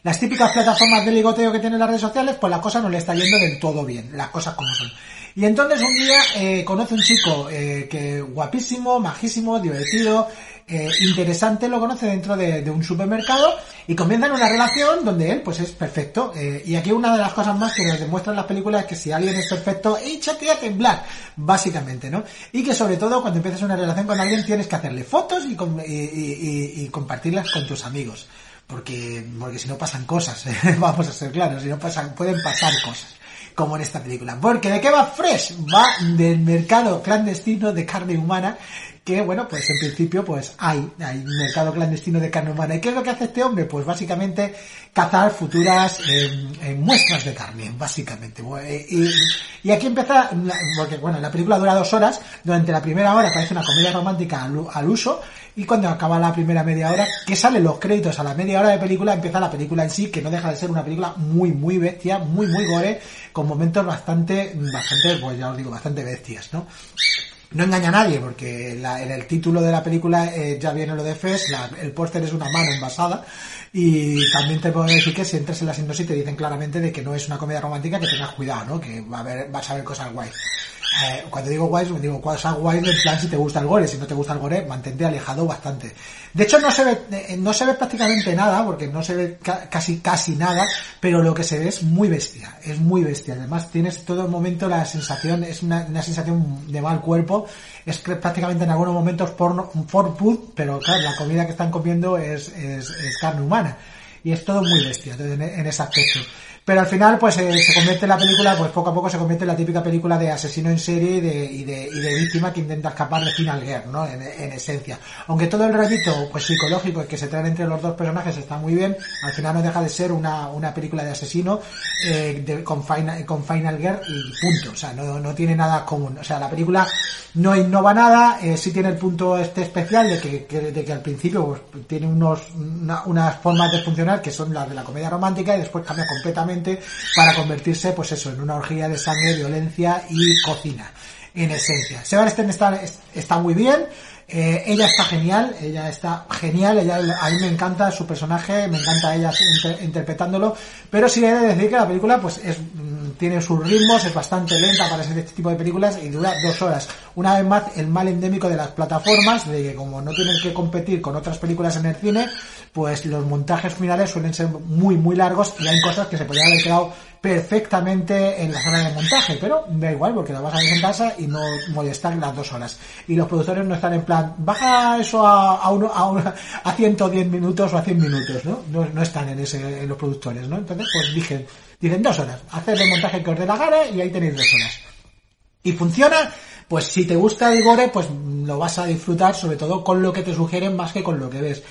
las típicas plataformas de ligoteo que tienen las redes sociales, pues la cosa no le está yendo del todo bien, las cosas como son. Y entonces un día eh, conoce un chico eh, que guapísimo, majísimo, divertido, eh, interesante, lo conoce dentro de, un supermercado y comienzan una relación donde él pues es perfecto. Eh, y aquí una de las cosas más que nos demuestran las películas es que si alguien es perfecto, échate a temblar, básicamente, ¿no? Y que sobre todo cuando empiezas una relación con alguien tienes que hacerle fotos y, com- y- y- compartirlas con tus amigos. Porque porque si no pasan cosas vamos a ser claros si no pasan pueden pasar cosas como en esta película. Porque de qué va Fresh va del mercado clandestino de carne humana que bueno pues en principio pues hay hay un mercado clandestino de carne humana. Y qué es lo que hace este hombre pues básicamente cazar futuras eh, eh, muestras de carne básicamente. Eh, y, y aquí empieza porque bueno la película dura dos horas durante la primera hora parece una comedia romántica al, al uso y cuando acaba la primera media hora, que salen los créditos a la media hora de película, empieza la película en sí, que no deja de ser una película muy, muy bestia, muy, muy gore, con momentos bastante, bastante, pues ya os digo, bastante bestias, ¿no? No engaña a nadie, porque en el título de la película eh, ya viene lo de Fes, el póster es una mano envasada, y también te puedo decir que si entras en la sinopsis te dicen claramente de que no es una comedia romántica, que tengas cuidado, ¿no? Que va a haber, vas a ver cosas guays. Eh, cuando digo guays, digo cosas guays en plan si te gusta el gore, si no te gusta el gore, mantente alejado bastante. De hecho no se ve, eh, no se ve prácticamente nada, porque no se ve ca- casi casi nada, pero lo que se ve es muy bestia, es muy bestia. Además tienes todo el momento la sensación, es una, una sensación de mal cuerpo, es que prácticamente en algunos momentos porno, for food, pero claro, la comida que están comiendo es, es, es carne humana. Y es todo muy bestia en, en ese aspecto. Pero al final, pues eh, se convierte en la película, pues poco a poco se convierte en la típica película de asesino en serie y de, y de, y de víctima que intenta escapar de Final Girl, ¿no? En, en esencia. Aunque todo el rollito, pues psicológico que se trae entre los dos personajes está muy bien, al final no deja de ser una, una película de asesino eh, de- con, final, con Final Girl y punto. O sea, no, no tiene nada común. O sea, la película no innova nada, eh, sí tiene el punto este especial de que, que- de que al principio pues, tiene unos, una- unas formas de funcionar que son las de la comedia romántica y después cambia completamente para convertirse, pues eso, en una orgía de sangre, violencia y cocina, en esencia. Sebastian está, está muy bien, eh, ella está genial, ella está genial, ella, a mí me encanta su personaje, me encanta ella inter- interpretándolo, pero sí he de decir que la película pues es, mm, tiene sus ritmos, es bastante lenta para ser este tipo de películas y dura dos horas. Una vez más, el mal endémico de las plataformas, de que como no tienen que competir con otras películas en el cine, pues los montajes finales suelen ser muy, muy largos y hay cosas que se podrían haber quedado perfectamente en la zona de montaje, pero da igual porque la ver en casa y no molestan las dos horas. Y los productores no están en plan, baja eso a, a, uno, a, a 110 minutos o a 100 minutos, ¿no? No, no están en ese, en los productores, ¿no? Entonces, pues dicen, dicen dos horas, hacer el montaje que os dé la gana y ahí tenéis dos horas. Y funciona, pues si te gusta el gore, pues lo vas a disfrutar sobre todo con lo que te sugieren más que con lo que ves.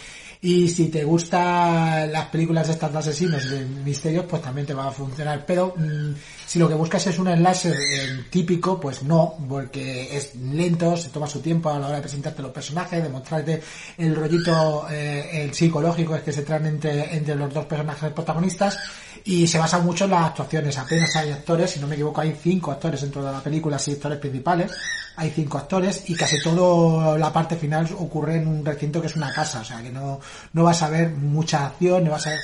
Y si te gustan las películas de estas de asesinos de misterios, pues también te va a funcionar. Pero mm, si lo que buscas es un slasher eh, típico, pues no, porque es lento, se toma su tiempo a la hora de presentarte los personajes, de mostrarte el rollito, eh, el psicológico que se traen entre, entre los dos personajes protagonistas y se basa mucho en las actuaciones. Apenas hay actores, si no me equivoco, hay cinco actores dentro de la película, seis actores principales. Hay cinco actores y casi toda la parte final ocurre en un recinto que es una casa, o sea que no, no vas a ver mucha acción, no vas a ver...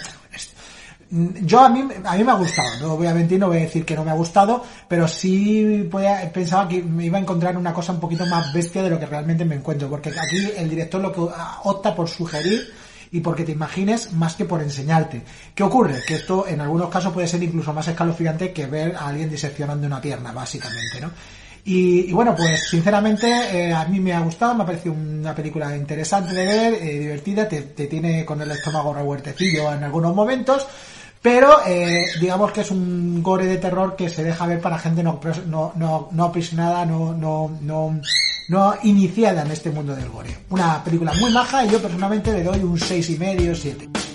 Yo a mí, a mí me ha gustado, no voy a mentir, no voy a decir que no me ha gustado, pero sí podía- pensaba que me iba a encontrar una cosa un poquito más bestia de lo que realmente me encuentro, porque aquí el director lo que opta por sugerir y porque te imagines más que por enseñarte. ¿Qué ocurre? Que esto en algunos casos puede ser incluso más escalofriante que ver a alguien diseccionando una pierna, básicamente, ¿no? Y, y bueno, pues sinceramente eh, a mí me ha gustado, me ha parecido una película interesante de ver, eh, divertida, te, te tiene con el estómago revuertecillo en algunos momentos, pero eh, digamos que es un gore de terror que se deja ver para gente no, no, no, aprisionada, no, no, no, no iniciada en este mundo del gore. Una película muy maja y yo personalmente le doy un seis y medio, 7.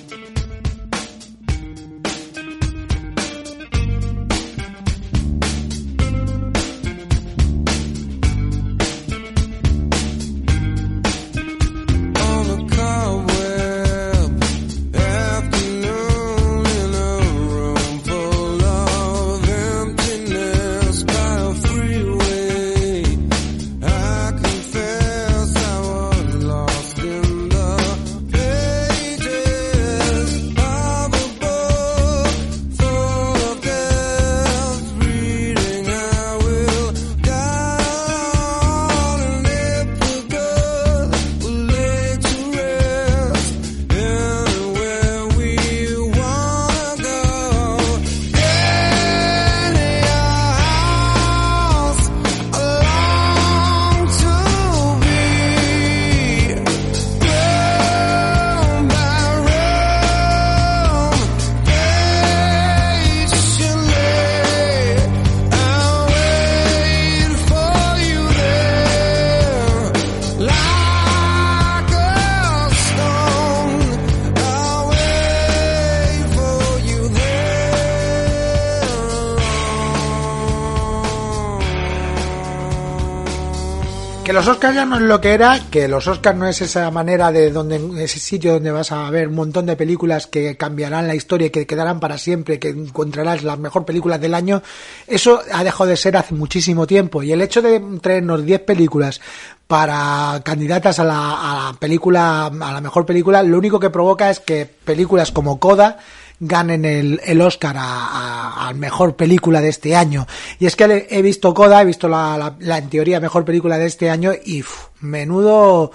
Los Oscars ya no es lo que era, que los Oscars no es esa manera de donde ese sitio donde vas a ver un montón de películas que cambiarán la historia que quedarán para siempre, que encontrarás las mejor películas del año. Eso ha dejado de ser hace muchísimo tiempo y el hecho de traernos 10 películas para candidatas a la, a la película, a la mejor película, lo único que provoca es que películas como Coda ganen el, el Oscar a, a- mejor película de este año. Y es que he visto Coda, he visto la, la, la, en teoría mejor película de este año y menudo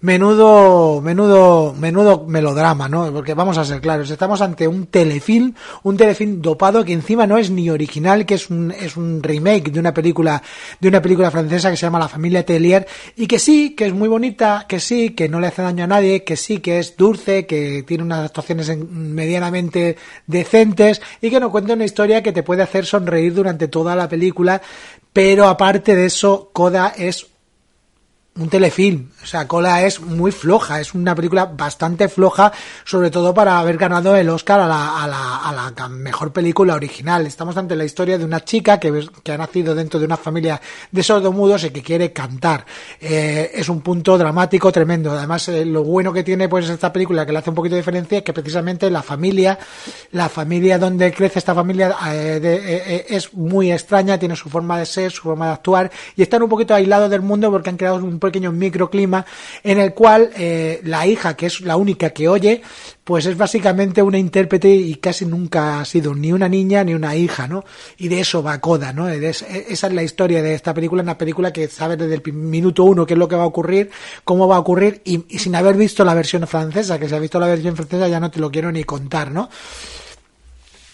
menudo menudo menudo melodrama, ¿no? Porque vamos a ser claros, estamos ante un telefilm, un telefilm dopado que encima no es ni original, que es un es un remake de una película de una película francesa que se llama La familia Tellier y que sí, que es muy bonita, que sí, que no le hace daño a nadie, que sí, que es dulce, que tiene unas actuaciones en- medianamente decentes y que nos cuenta una historia que te puede hacer sonreír durante toda la película, pero aparte de eso, Coda es un telefilm. O sea, Cola es muy floja, es una película bastante floja, sobre todo para haber ganado el Oscar a la, a la, a la mejor película original. Estamos ante la historia de una chica que, que ha nacido dentro de una familia de sordomudos y que quiere cantar. Eh, es un punto dramático tremendo. Además, eh, lo bueno que tiene pues esta película, que le hace un poquito de diferencia, es que precisamente la familia, la familia donde crece esta familia eh, de- eh, eh, es muy extraña, tiene su forma de ser, su forma de actuar y están un poquito aislados del mundo porque han creado un pequeño microclima en el cual eh, la hija, que es la única que oye, pues es básicamente una intérprete y casi nunca ha sido ni una niña ni una hija, ¿no? Y de eso va Coda, ¿no? Esa es la historia de esta película, una película que sabes desde el minuto uno qué es lo que va a ocurrir, cómo va a ocurrir y, sin haber visto la versión francesa, que si has visto la versión francesa ya no te lo quiero ni contar, ¿no?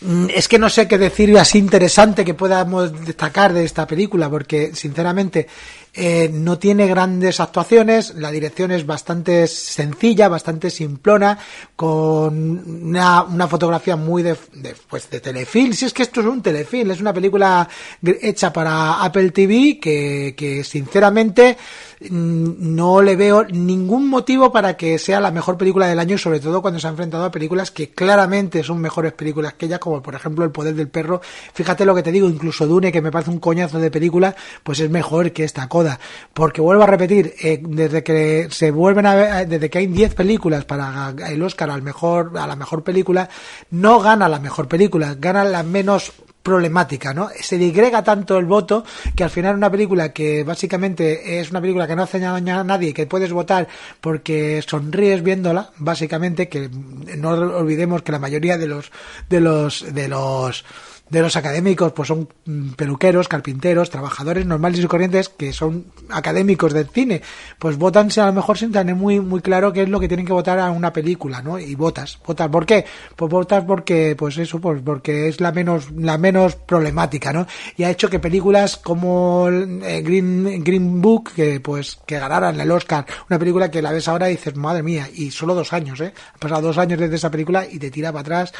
Mm, Es que no sé qué decir así interesante que podamos destacar de esta película, porque sinceramente eh, no tiene grandes actuaciones, la dirección es bastante sencilla, bastante simplona, con una, una fotografía muy de, de, pues de telefilm. Si es que esto es un telefilm, es una película hecha para Apple TV que, que sinceramente no le veo ningún motivo para que sea la mejor película del año, sobre todo cuando se ha enfrentado a películas que claramente son mejores películas que ella, como por ejemplo El Poder del Perro. Fíjate lo que te digo, incluso Dune, que me parece un coñazo de película, pues es mejor que esta coda. Porque vuelvo a repetir, eh, desde que se vuelven a ver, desde que hay 10 películas para el Oscar al mejor, a la mejor película, no gana la mejor película, gana la menos problemática, ¿no? Se digrega tanto el voto que al final una película que básicamente es una película que no hace daño a nadie, que puedes votar porque sonríes viéndola, básicamente, que no olvidemos que la mayoría de los de los de los de los académicos pues son mm, peluqueros, carpinteros, trabajadores normales y corrientes que son académicos del cine, pues votan a lo mejor sin tener muy muy claro qué es lo que tienen que votar a una película, ¿no? Y votas, votas, ¿por qué? Pues votas porque pues eso, pues porque es la menos la menos problemática, ¿no? Y ha hecho que películas como eh, Green Green Book que pues que ganaran el Oscar, una película que la ves ahora y dices, "Madre mía", y solo dos años, ¿eh? Han pasado dos años desde esa película y te tira para atrás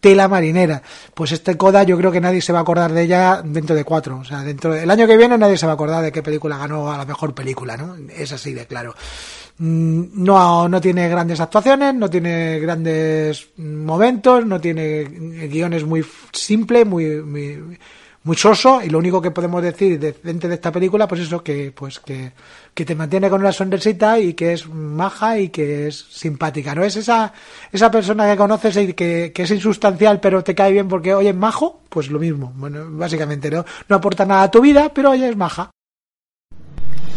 tela marinera. Pues este Coda yo creo que nadie se va a acordar de ella dentro de cuatro. O sea, dentro del año que viene nadie se va a acordar de qué película ganó a la mejor película, ¿no? Es así de claro. Mm, No, no tiene grandes actuaciones, no tiene grandes momentos, no tiene guiones muy simple, muy, muy, muy soso, y lo único que podemos decir de, de esta película, pues eso, que, pues que, que te mantiene con una sonrisita y que es maja y que es simpática, ¿no? Es esa, esa persona que conoces y que, que es insustancial pero te cae bien porque, oye, es majo, pues lo mismo, bueno, básicamente, ¿no? No aporta nada a tu vida, pero oye, es maja.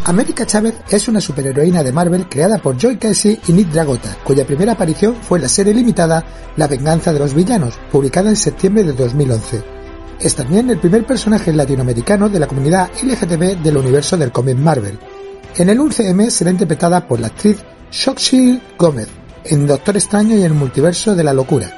América Chávez es una superheroína de Marvel creada por Joy Casey y Nick Dragota, cuya primera aparición fue en la serie limitada La venganza de los villanos, publicada en septiembre de 2011. Es también el primer personaje latinoamericano de la comunidad LGTB del universo del cómic Marvel. En el UCM será interpretada por la actriz Shoxil Gómez, en Doctor Extraño y el multiverso de la locura.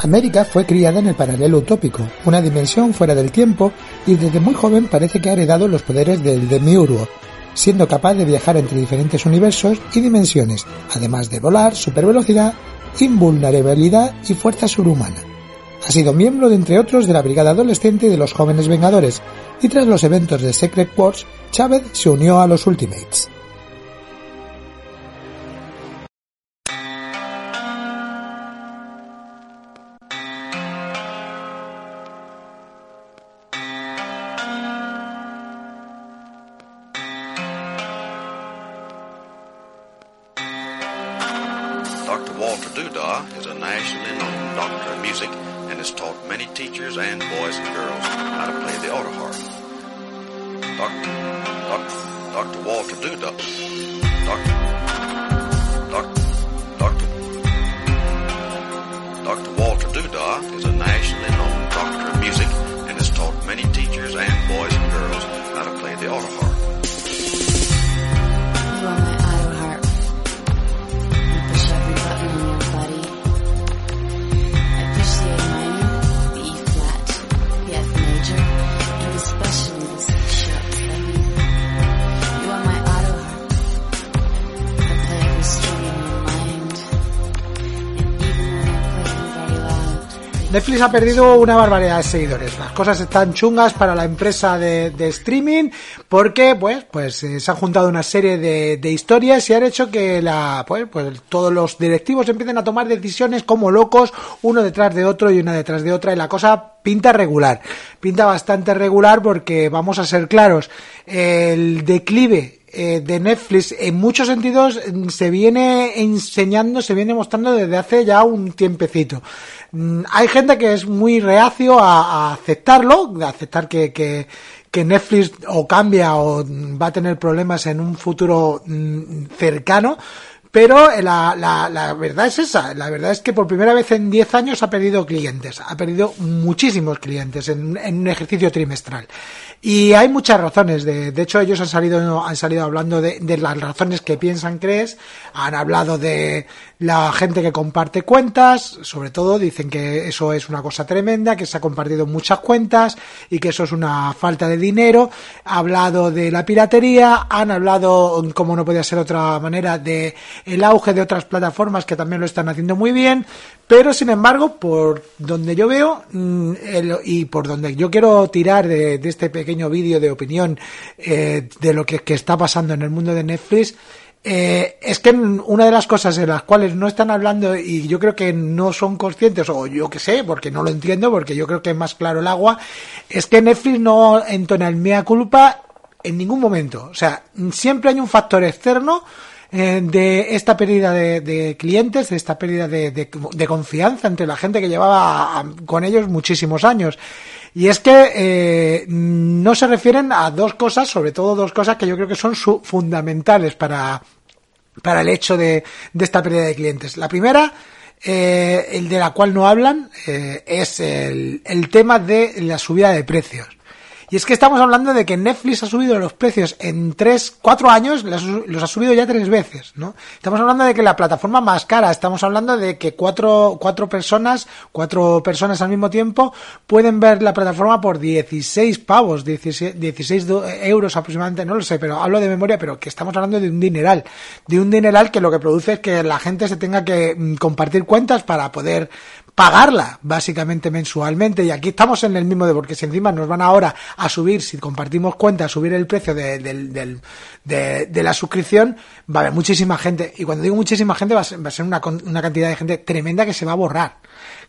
América fue criada en el paralelo utópico, una dimensión fuera del tiempo, y desde muy joven parece que ha heredado los poderes del Demiurgo, siendo capaz de viajar entre diferentes universos y dimensiones, además de volar, supervelocidad, invulnerabilidad y fuerza sobrehumana. Ha sido miembro de entre otros de la Brigada Adolescente de los Jóvenes Vengadores, y tras los eventos de Secret Wars, Chávez se unió a los Ultimates. beautiful. Netflix ha perdido una barbaridad de seguidores. Las cosas están chungas para la empresa de, streaming porque, pues, pues eh, se han juntado una serie de, de historias y han hecho que la, pues, pues todos los directivos empiecen a tomar decisiones como locos, uno detrás de otro y una detrás de otra y la cosa pinta regular. Pinta bastante regular porque vamos a ser claros, el declive eh, de Netflix en muchos sentidos mm, se viene enseñando, se viene mostrando desde hace ya un tiempecito. Mm, Hay gente que es muy reacio a, aceptarlo, a aceptar que, que, que Netflix o cambia o va a tener problemas en un futuro mm, cercano. Pero eh, la, la, la verdad es esa, la verdad es que por primera vez en 10 años ha perdido clientes, ha perdido muchísimos clientes en, un ejercicio trimestral. Y hay muchas razones, de, de hecho ellos han salido, han salido hablando de, de las razones que piensan crees, han hablado de la gente que comparte cuentas, sobre todo dicen que eso es una cosa tremenda, que se ha compartido muchas cuentas y que eso es una falta de dinero, ha hablado de la piratería, han hablado, como no podía ser otra manera, de el auge de otras plataformas que también lo están haciendo muy bien, pero sin embargo, por donde yo veo mm, el- y por donde yo quiero tirar de, de este pequeño vídeo de opinión eh, de lo que, que está pasando en el mundo de Netflix, eh, es que una de las cosas en las cuales no están hablando y yo creo que no son conscientes, o yo que sé, porque no lo entiendo, porque yo creo que es más claro el agua, es que Netflix no entona el mea culpa en ningún momento. O sea, siempre hay un factor externo eh, de esta pérdida de, clientes, de esta pérdida de, de- confianza entre la gente que llevaba con ellos muchísimos años. Y es que eh, no se refieren a dos cosas, sobre todo dos cosas que yo creo que son su- fundamentales para, para el hecho de, de esta pérdida de clientes. La primera, eh, el de la cual no hablan, eh, es el, el tema de la subida de precios. Y es que estamos hablando de que Netflix ha subido los precios en tres, cuatro años, los, ha subido ya tres veces, ¿no? Estamos hablando de que la plataforma más cara, estamos hablando de que cuatro, cuatro personas, cuatro personas al mismo tiempo pueden ver la plataforma por 16 pavos, 16, 16 do- euros aproximadamente, no lo sé, pero hablo de memoria, pero que estamos hablando de un dineral, de un dineral que lo que produce es que la gente se tenga que mm, compartir cuentas para poder pagarla básicamente mensualmente. Y aquí estamos en el mismo de porque si encima nos van ahora a subir si compartimos cuentas subir el precio de, del- de- de la suscripción va a haber muchísima gente. Y cuando digo muchísima gente va a ser, va a una, una cantidad de gente tremenda que se va a borrar.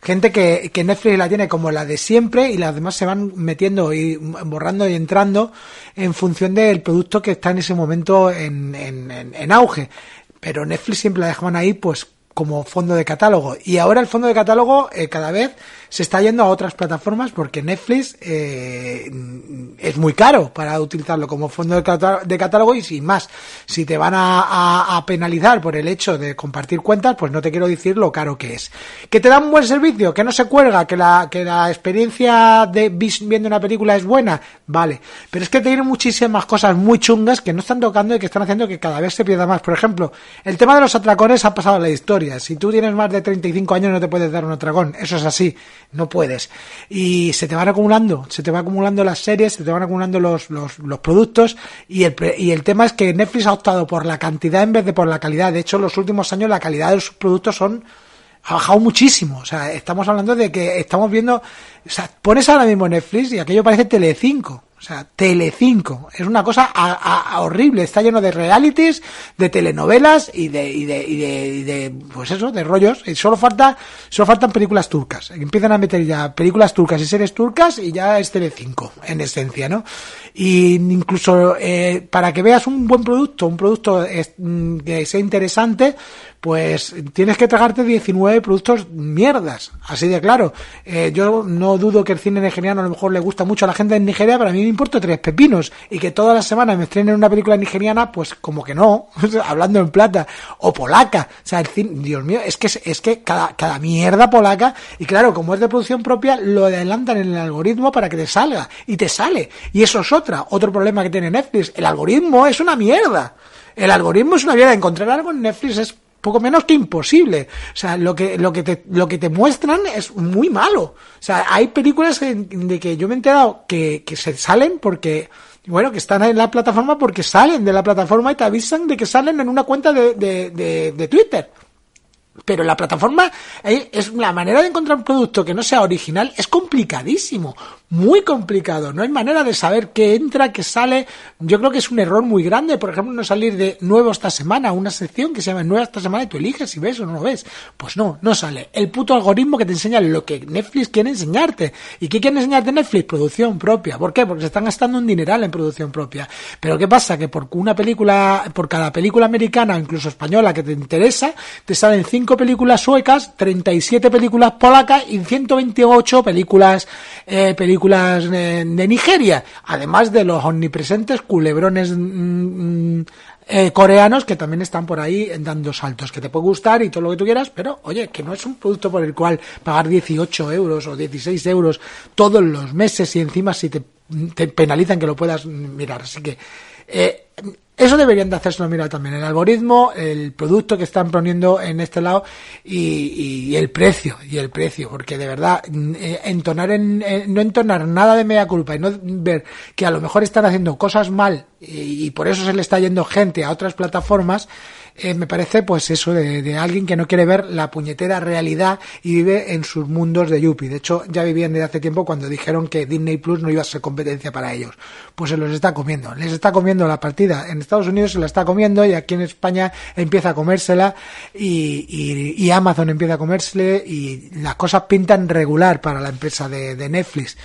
Gente que, que Netflix la tiene como la de siempre y las demás se van metiendo y borrando y entrando en función del producto que está en ese momento en, en- en- en auge. Pero Netflix siempre la dejaban ahí pues como fondo de catálogo. Y ahora el fondo de catálogo eh, cada vez se está yendo a otras plataformas porque Netflix eh, es muy caro para utilizarlo como fondo de, catá- de catálogo y sin más. Si te van a, penalizar por el hecho de compartir cuentas, pues no te quiero decir lo caro que es. Que te dan un buen servicio, que no se cuelga, que la, que la experiencia de viendo una película es buena, vale. Pero es que tiene muchísimas cosas muy chungas que no están tocando y que están haciendo que cada vez se pierda más. Por ejemplo, el tema de los atracones ha pasado a la historia. Si tú tienes más de 35 años no te puedes dar un atracón. Eso es así. No puedes. Y se te van acumulando, se te van acumulando las series, se te van acumulando los, los, los productos y el, y el tema es que Netflix ha optado por la cantidad en vez de por la calidad. De hecho, los últimos años la calidad de sus productos son ha bajado muchísimo. O sea, estamos hablando de que estamos viendo. O sea, pones ahora mismo Netflix y aquello parece Telecinco. O sea, Telecinco. Es una cosa a- a- a horrible. Está lleno de realities, de telenovelas y de, y de, y de, y de, pues eso, de rollos. Y solo falta, solo faltan películas turcas. Empiezan a meter ya películas turcas y series turcas y ya es Telecinco, en esencia, ¿no? Y incluso, eh, para que veas un buen producto, un producto es- mm, que sea interesante, pues tienes que tragarte 19 productos mierdas, así de claro. Eh, yo no dudo que el cine nigeriano a lo mejor le gusta mucho a la gente en Nigeria, pero a mí me importa tres pepinos y que todas las semanas me estrenen una película nigeriana, pues como que no, hablando en plata, o polaca, o sea, el cine, Dios mío, es que es que cada, cada mierda polaca, y claro, como es de producción propia, lo adelantan en el algoritmo para que te salga, y te sale, y eso es otra, otro problema que tiene Netflix, el algoritmo es una mierda. El algoritmo es una mierda. Encontrar algo en Netflix es poco menos que imposible. O sea, lo que, lo que te, lo que te muestran es muy malo. O sea, hay películas de que yo me he enterado que, que se salen porque, bueno, que están en la plataforma porque salen de la plataforma y te avisan de que salen en una cuenta de, de, de, de Twitter. Pero la plataforma eh, es la manera de encontrar un producto que no sea original es complicadísimo, muy complicado. No hay manera de saber qué entra, qué sale. Yo creo que es un error muy grande, por ejemplo, no salir de nuevo esta semana, una sección que se llama nueva esta semana y tú eliges si ves o no lo ves. Pues no, no sale. El puto algoritmo que te enseña lo que Netflix quiere enseñarte. ¿Y qué quiere enseñarte Netflix? Producción propia. ¿Por qué? Porque se están gastando un dineral en producción propia. Pero ¿qué pasa? Que por una película, por cada película americana incluso española que te interesa, te salen 5 películas suecas, 37 películas polacas y 128 películas, eh, películas eh, de Nigeria. Además de los omnipresentes culebrones mm, mm, eh, coreanos que también están por ahí dando saltos, que te puede gustar y todo lo que tú quieras, pero oye, que no es un producto por el cual pagar 18 euros o 16 euros todos los meses y encima si te penalizan que lo puedas mirar. Así que eh, eso deberían de hacérselo mirar también. El algoritmo, el producto que están poniendo en este lado y, y el precio, y el precio, porque de verdad, eh, entonar en, eh, no entonar nada de media culpa y no ver que a lo mejor están haciendo cosas mal y, y por eso se le está yendo gente a otras plataformas, eh, me parece pues eso de, de alguien que no quiere ver la puñetera realidad y vive en sus mundos de Yuppie. De hecho, ya vivían desde hace tiempo cuando dijeron que Disney Plus no iba a ser competencia para ellos. Pues se los está comiendo. Les está comiendo la partida. En Estados Unidos se la está comiendo y aquí en España empieza a comérsela y, y, y Amazon empieza a comérsele y las cosas pintan regular para la empresa de, de Netflix.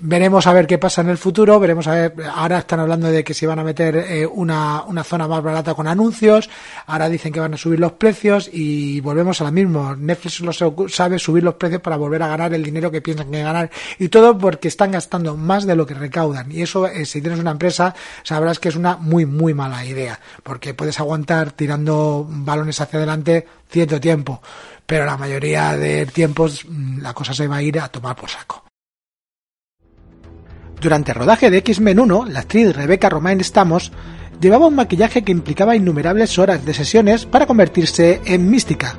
Veremos a ver qué pasa en el futuro, veremos a ver, ahora están hablando de que se van a meter eh, una, una zona más barata con anuncios, ahora dicen que van a subir los precios y volvemos a la misma. Netflix lo sabe subir los precios para volver a ganar el dinero que piensan que ganar y todo porque están gastando más de lo que recaudan y eso eh, si tienes una empresa sabrás que es una muy muy mala idea porque puedes aguantar tirando balones hacia adelante cierto tiempo pero la mayoría de tiempos mm, la cosa se va a ir a tomar por saco. Durante el rodaje de X-Men 1, la actriz Rebecca Romain Stamos llevaba un maquillaje que implicaba innumerables horas de sesiones para convertirse en mística.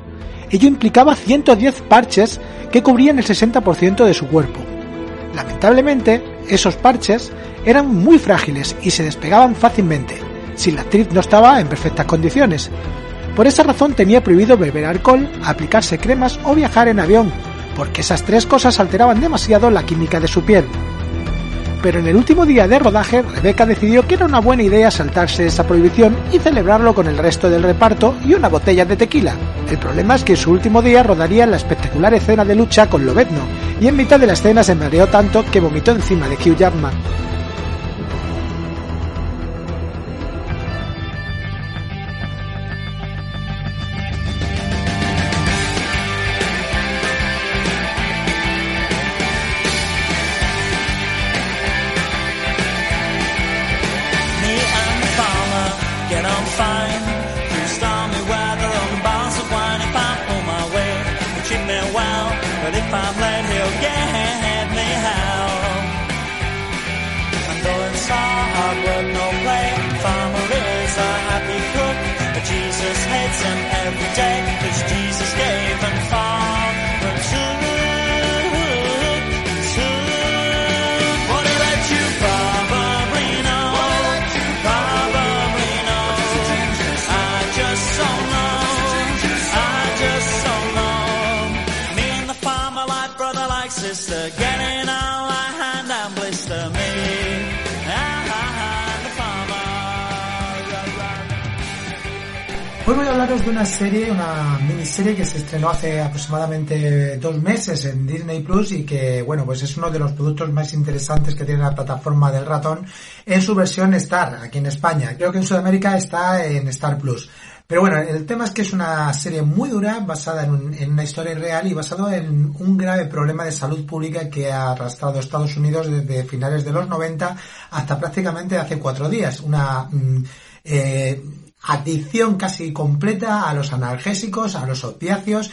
Ello implicaba 110 parches que cubrían el 60% de su cuerpo. Lamentablemente, esos parches eran muy frágiles y se despegaban fácilmente, si la actriz no estaba en perfectas condiciones. Por esa razón tenía prohibido beber alcohol, aplicarse cremas o viajar en avión, porque esas tres cosas alteraban demasiado la química de su piel pero en el último día de rodaje Rebeca decidió que era una buena idea saltarse esa prohibición y celebrarlo con el resto del reparto y una botella de tequila. El problema es que en su último día rodaría la espectacular escena de lucha con Lobezno, y en mitad de la escena se mareó tanto que vomitó encima de Hugh Jackman. Estrenó hace aproximadamente dos meses en Disney Plus y que, bueno, pues es uno de los productos más interesantes que tiene la plataforma del ratón en su versión Star, aquí en España. Creo que en Sudamérica está en Star Plus. Pero bueno, el tema es que es una serie muy dura, basada en, en una historia real y basado en un grave problema de salud pública que ha arrastrado Estados Unidos desde finales de los 90 hasta prácticamente hace cuatro días. Una mm, eh, adicción casi completa a los analgésicos, a los opiáceos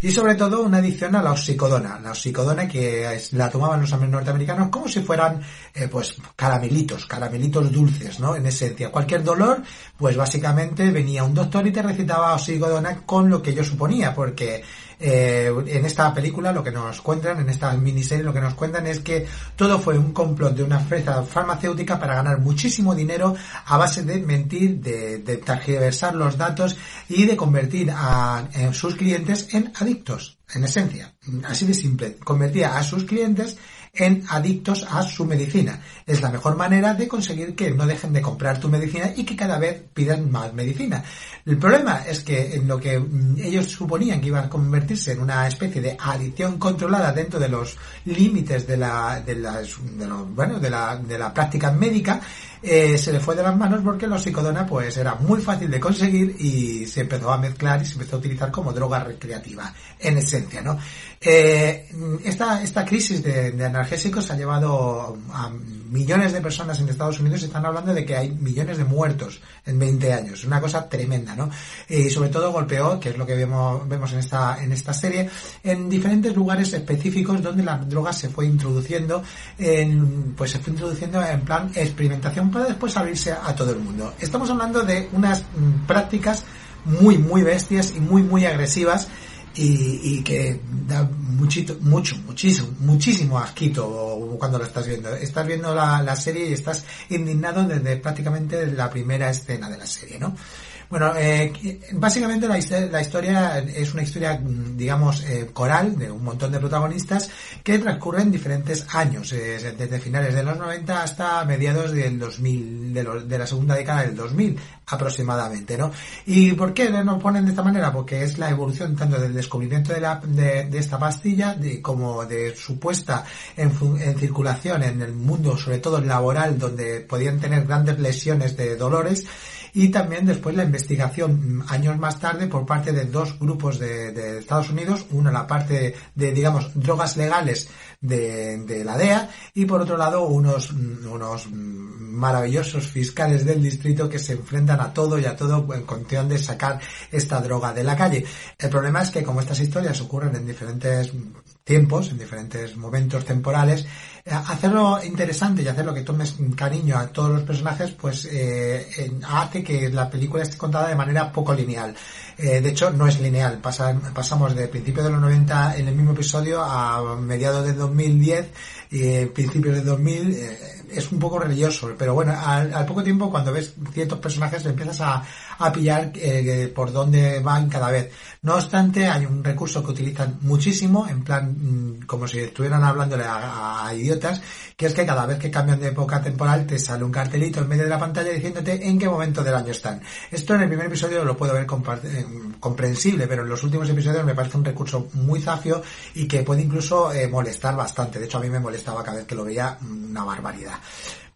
y sobre todo una adicción a la oxicodona. La oxicodona que la tomaban los norteamericanos como si fueran eh, pues caramelitos, caramelitos dulces, ¿no? En esencia. Cualquier dolor, pues básicamente venía un doctor y te recitaba oxicodona con lo que yo suponía, porque eh, en esta película lo que nos cuentan, en esta miniserie lo que nos cuentan es que todo fue un complot de una empresa farmacéutica para ganar muchísimo dinero a base de mentir, de, de tergiversar los datos y de convertir a, eh, sus clientes en adictos, en esencia. Así de simple. Convertía a sus clientes en adictos a su medicina. Es la mejor manera de conseguir que no dejen de comprar tu medicina y que cada vez pidan más medicina. El problema es que en lo que mm, ellos suponían que iban a convertirse en una especie de adicción controlada dentro de los límites de la, de lo- bueno, de la, de la práctica médica, eh, se le fue de las manos porque la psicodona pues era muy fácil de conseguir y se empezó a mezclar y se empezó a utilizar como droga recreativa, en esencia, ¿no? Eh, esta, esta crisis de, de analgésicos ha llevado a millones de personas en Estados Unidos y están hablando de que hay millones de muertos en 20 años. Una cosa tremenda, ¿no? Y sobre todo golpeó, que es lo que vemos, vemos en esta, en esta serie, en diferentes lugares específicos donde la droga se fue introduciendo en, pues se fue introduciendo en plan experimentación para después abrirse a todo el mundo. Estamos hablando de unas mm, prácticas muy, muy bestias y muy, muy agresivas y, y que da muchito, mucho, muchísimo, muchísimo asquito cuando lo estás viendo. Estás viendo la, la serie y estás indignado desde prácticamente la primera escena de la serie, ¿no? Bueno, eh, básicamente la, his- la historia es una historia, digamos, eh, coral de un montón de protagonistas que transcurren diferentes años, eh, desde finales de los 90 hasta mediados del 2000, de, lo- de la segunda década del 2000 aproximadamente, ¿no? ¿Y por qué nos ponen de esta manera? Porque es la evolución tanto del descubrimiento de, la, de, esta pastilla de, como de su puesta en, en circulación en el mundo, sobre todo laboral, donde podían tener grandes lesiones de dolores y también después la investigación mm, años más tarde por parte de dos grupos de, de Estados Unidos, uno la parte de, digamos, drogas legales de, la DEA y por otro lado unos, mm, unos mm, maravillosos fiscales del distrito que se enfrentan a todo y a todo en cuestión de sacar esta droga de la calle. El problema es que como estas historias ocurren en diferentes tiempos, en diferentes momentos temporales, hacerlo interesante y hacerlo que tomes cariño a todos los personajes, pues eh, hace que la película esté contada de manera poco lineal. Eh, de hecho, no es lineal. Pasa- pasamos de principios de los 90 en el mismo episodio a mediados del 2010 y eh, principios del 2000. eh, es un poco religioso, pero bueno, al, al poco tiempo cuando ves ciertos personajes empiezas a, a pillar eh, por dónde van cada vez. No obstante, hay un recurso que utilizan muchísimo, en plan, mm, como si estuvieran hablándole a, a idiotas, que es que cada vez que cambian de época temporal te sale un cartelito en medio de la pantalla diciéndote en qué momento del año están. Esto en el primer episodio lo puedo ver eh, comprensible, pero en los últimos episodios me parece un recurso muy zafio y que puede incluso eh, molestar bastante. De hecho, a mí me molestaba cada vez que lo veía mm, una barbaridad.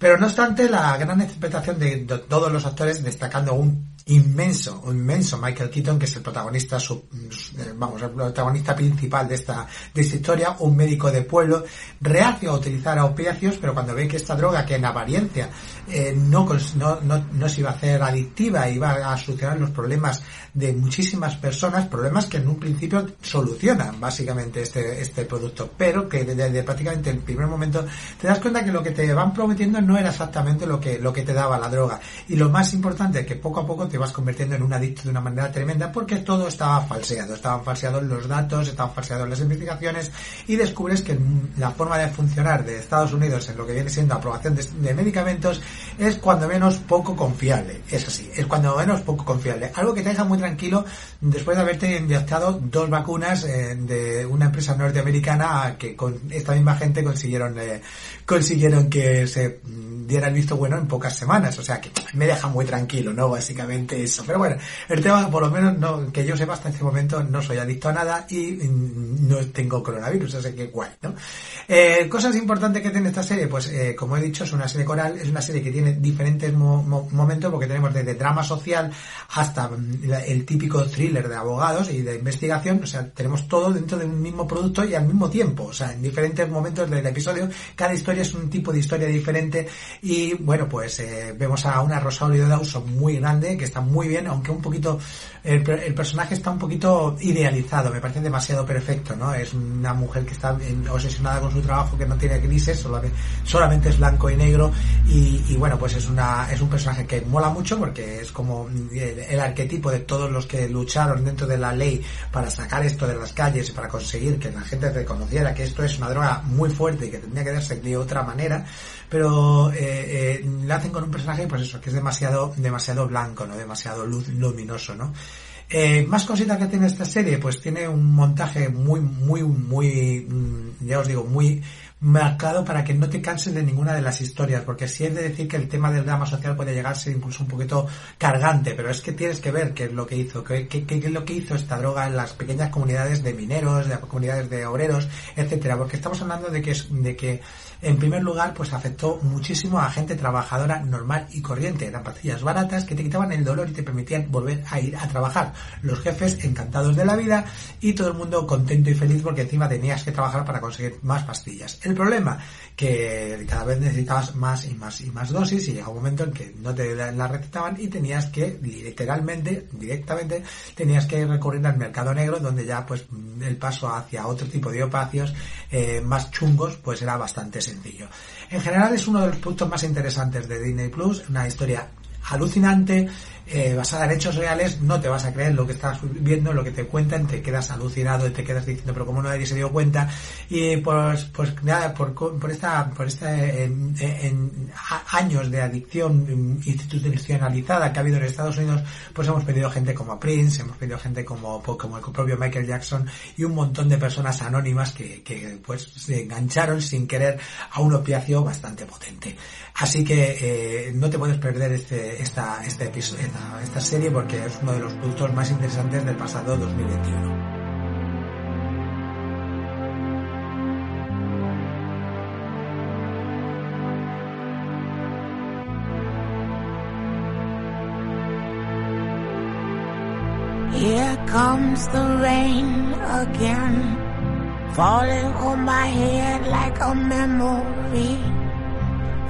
Pero no obstante, la gran interpretación de, de todos los actores, destacando un inmenso, un inmenso Michael Keaton, que es el protagonista, eh, vamos, el protagonista principal de esta, de esta historia, un médico de pueblo, reacio a utilizar opiáceos, pero cuando ve que esta droga, que en apariencia eh, no, no, no, no se iba a hacer adictiva, iba a solucionar los problemas de muchísimas personas, problemas que en un principio solucionan básicamente este, este producto, pero que desde, desde prácticamente el primer momento te das cuenta que lo que te van prometiendo era exactamente lo que, lo que te daba la droga. Y lo más importante es que poco a poco te vas convirtiendo en un adicto de una manera tremenda porque todo estaba falseado, estaban falseados los datos, estaban falseados las investigaciones y descubres que la forma de funcionar de Estados Unidos en lo que viene siendo aprobación de, de medicamentos es cuando menos poco confiable. Es así, es cuando menos poco confiable. Algo que te deja muy tranquilo después de haberte inyectado dos vacunas eh, de una empresa norteamericana que con esta misma gente consiguieron eh, consiguieron que se diera el visto bueno en pocas semanas. O sea que me deja muy tranquilo, ¿no? Básicamente eso. Pero bueno, el tema, por lo menos, no, que yo sepa hasta este momento, no soy adicto a nada y mm, no tengo coronavirus, así que guay, ¿no? Eh, cosas importantes que tiene esta serie, pues eh, como he dicho, es una serie coral, es una serie que tiene diferentes mo- mo- momentos porque tenemos desde drama social hasta mm, el típico thriller de abogados y de investigación, o sea, tenemos todo dentro de un mismo producto y al mismo tiempo, o sea, en diferentes momentos del episodio, cada historia es un tipo de historia diferente y bueno, pues eh, vemos a una Rosario Dawson muy grande, que está muy bien, aunque un poquito, el, el personaje está un poquito idealizado, me parece demasiado perfecto, ¿no? Es una mujer que está obsesionada con su trabajo, que no tiene grises, solamente, es blanco y negro y, y bueno, pues es una, es un personaje que mola mucho porque es como el, el arquetipo de todos los que lucharon dentro de la ley para sacar esto de las calles y para conseguir que la gente reconociera que esto es una droga muy fuerte y que tendría que darse de otra manera, pero eh, eh, lo hacen con un personaje, pues eso, que es demasiado, demasiado blanco, ¿no? Demasiado luz, luminoso, ¿no? Eh, más cositas que tiene esta serie, pues tiene un montaje muy, muy, muy, mm, ya os digo, muy marcado para que no te canses de ninguna de las historias, porque sí es de decir que el tema del drama social puede llegarse incluso un poquito cargante, pero es que tienes que ver qué es lo que hizo, qué, qué- qué es lo que hizo esta droga en las pequeñas comunidades de mineros, de comunidades de obreros, etcétera, porque estamos hablando de que es, de que en primer lugar, pues afectó muchísimo a gente trabajadora normal y corriente. Eran pastillas baratas que te quitaban el dolor y te permitían volver a ir a trabajar. Los jefes encantados de la vida y todo el mundo contento y feliz porque encima tenías que trabajar para conseguir más pastillas. El problema, que cada vez necesitabas más y más y más dosis y llega un momento en que no te la recetaban y tenías que literalmente, directamente, tenías que recurrir al mercado negro donde ya pues el paso hacia otro tipo de opacios eh, más chungos pues era bastante sencillo. En general es uno de los puntos más interesantes de Disney Plus, una historia alucinante, eh, basada en hechos reales, no te vas a creer lo que estás viendo, lo que te cuentan, te quedas alucinado y te quedas diciendo, pero como nadie se dio cuenta, y pues, pues nada, por, por esta, por este en- en a- años de adicción institucionalizada que ha habido en Estados Unidos, pues hemos pedido gente como Prince, hemos pedido gente como, como el propio Michael Jackson y un montón de personas anónimas que, que pues se engancharon sin querer a un opiáceo bastante potente. Así que eh, no te puedes perder este, esta, este episodio, esta, esta serie porque es uno de los productos más interesantes del pasado 2021. Here comes the rain again, falling on my head like a memory,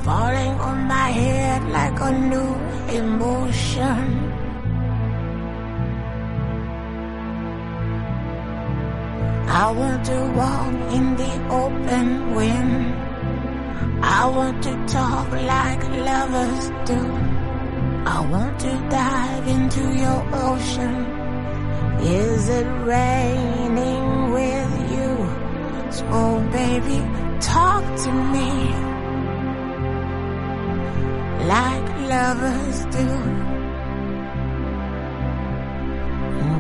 falling on my head like a new emotion. I want to walk in the open wind. I want to talk like lovers do. I want to dive into your ocean. Is it raining with you? So baby, talk to me like lovers do.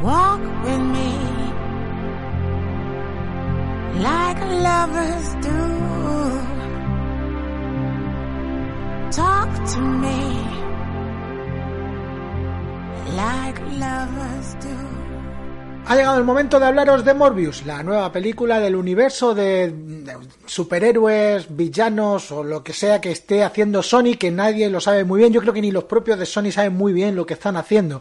Walk with me like lovers do. Talk to me like lovers do. Ha llegado el momento de hablaros de Morbius, la nueva película del universo de, superhéroes, villanos o lo que sea que esté haciendo Sony, que nadie lo sabe muy bien. Yo creo que ni los propios de Sony saben muy bien lo que están haciendo.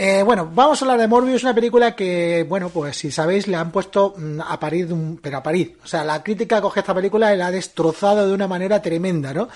Eh, bueno, vamos a hablar de Morbius, una película que, bueno, pues si sabéis, le han puesto mm, a un- pero a parir. O sea, la crítica coge esta película y la ha destrozado de una manera tremenda, ¿no?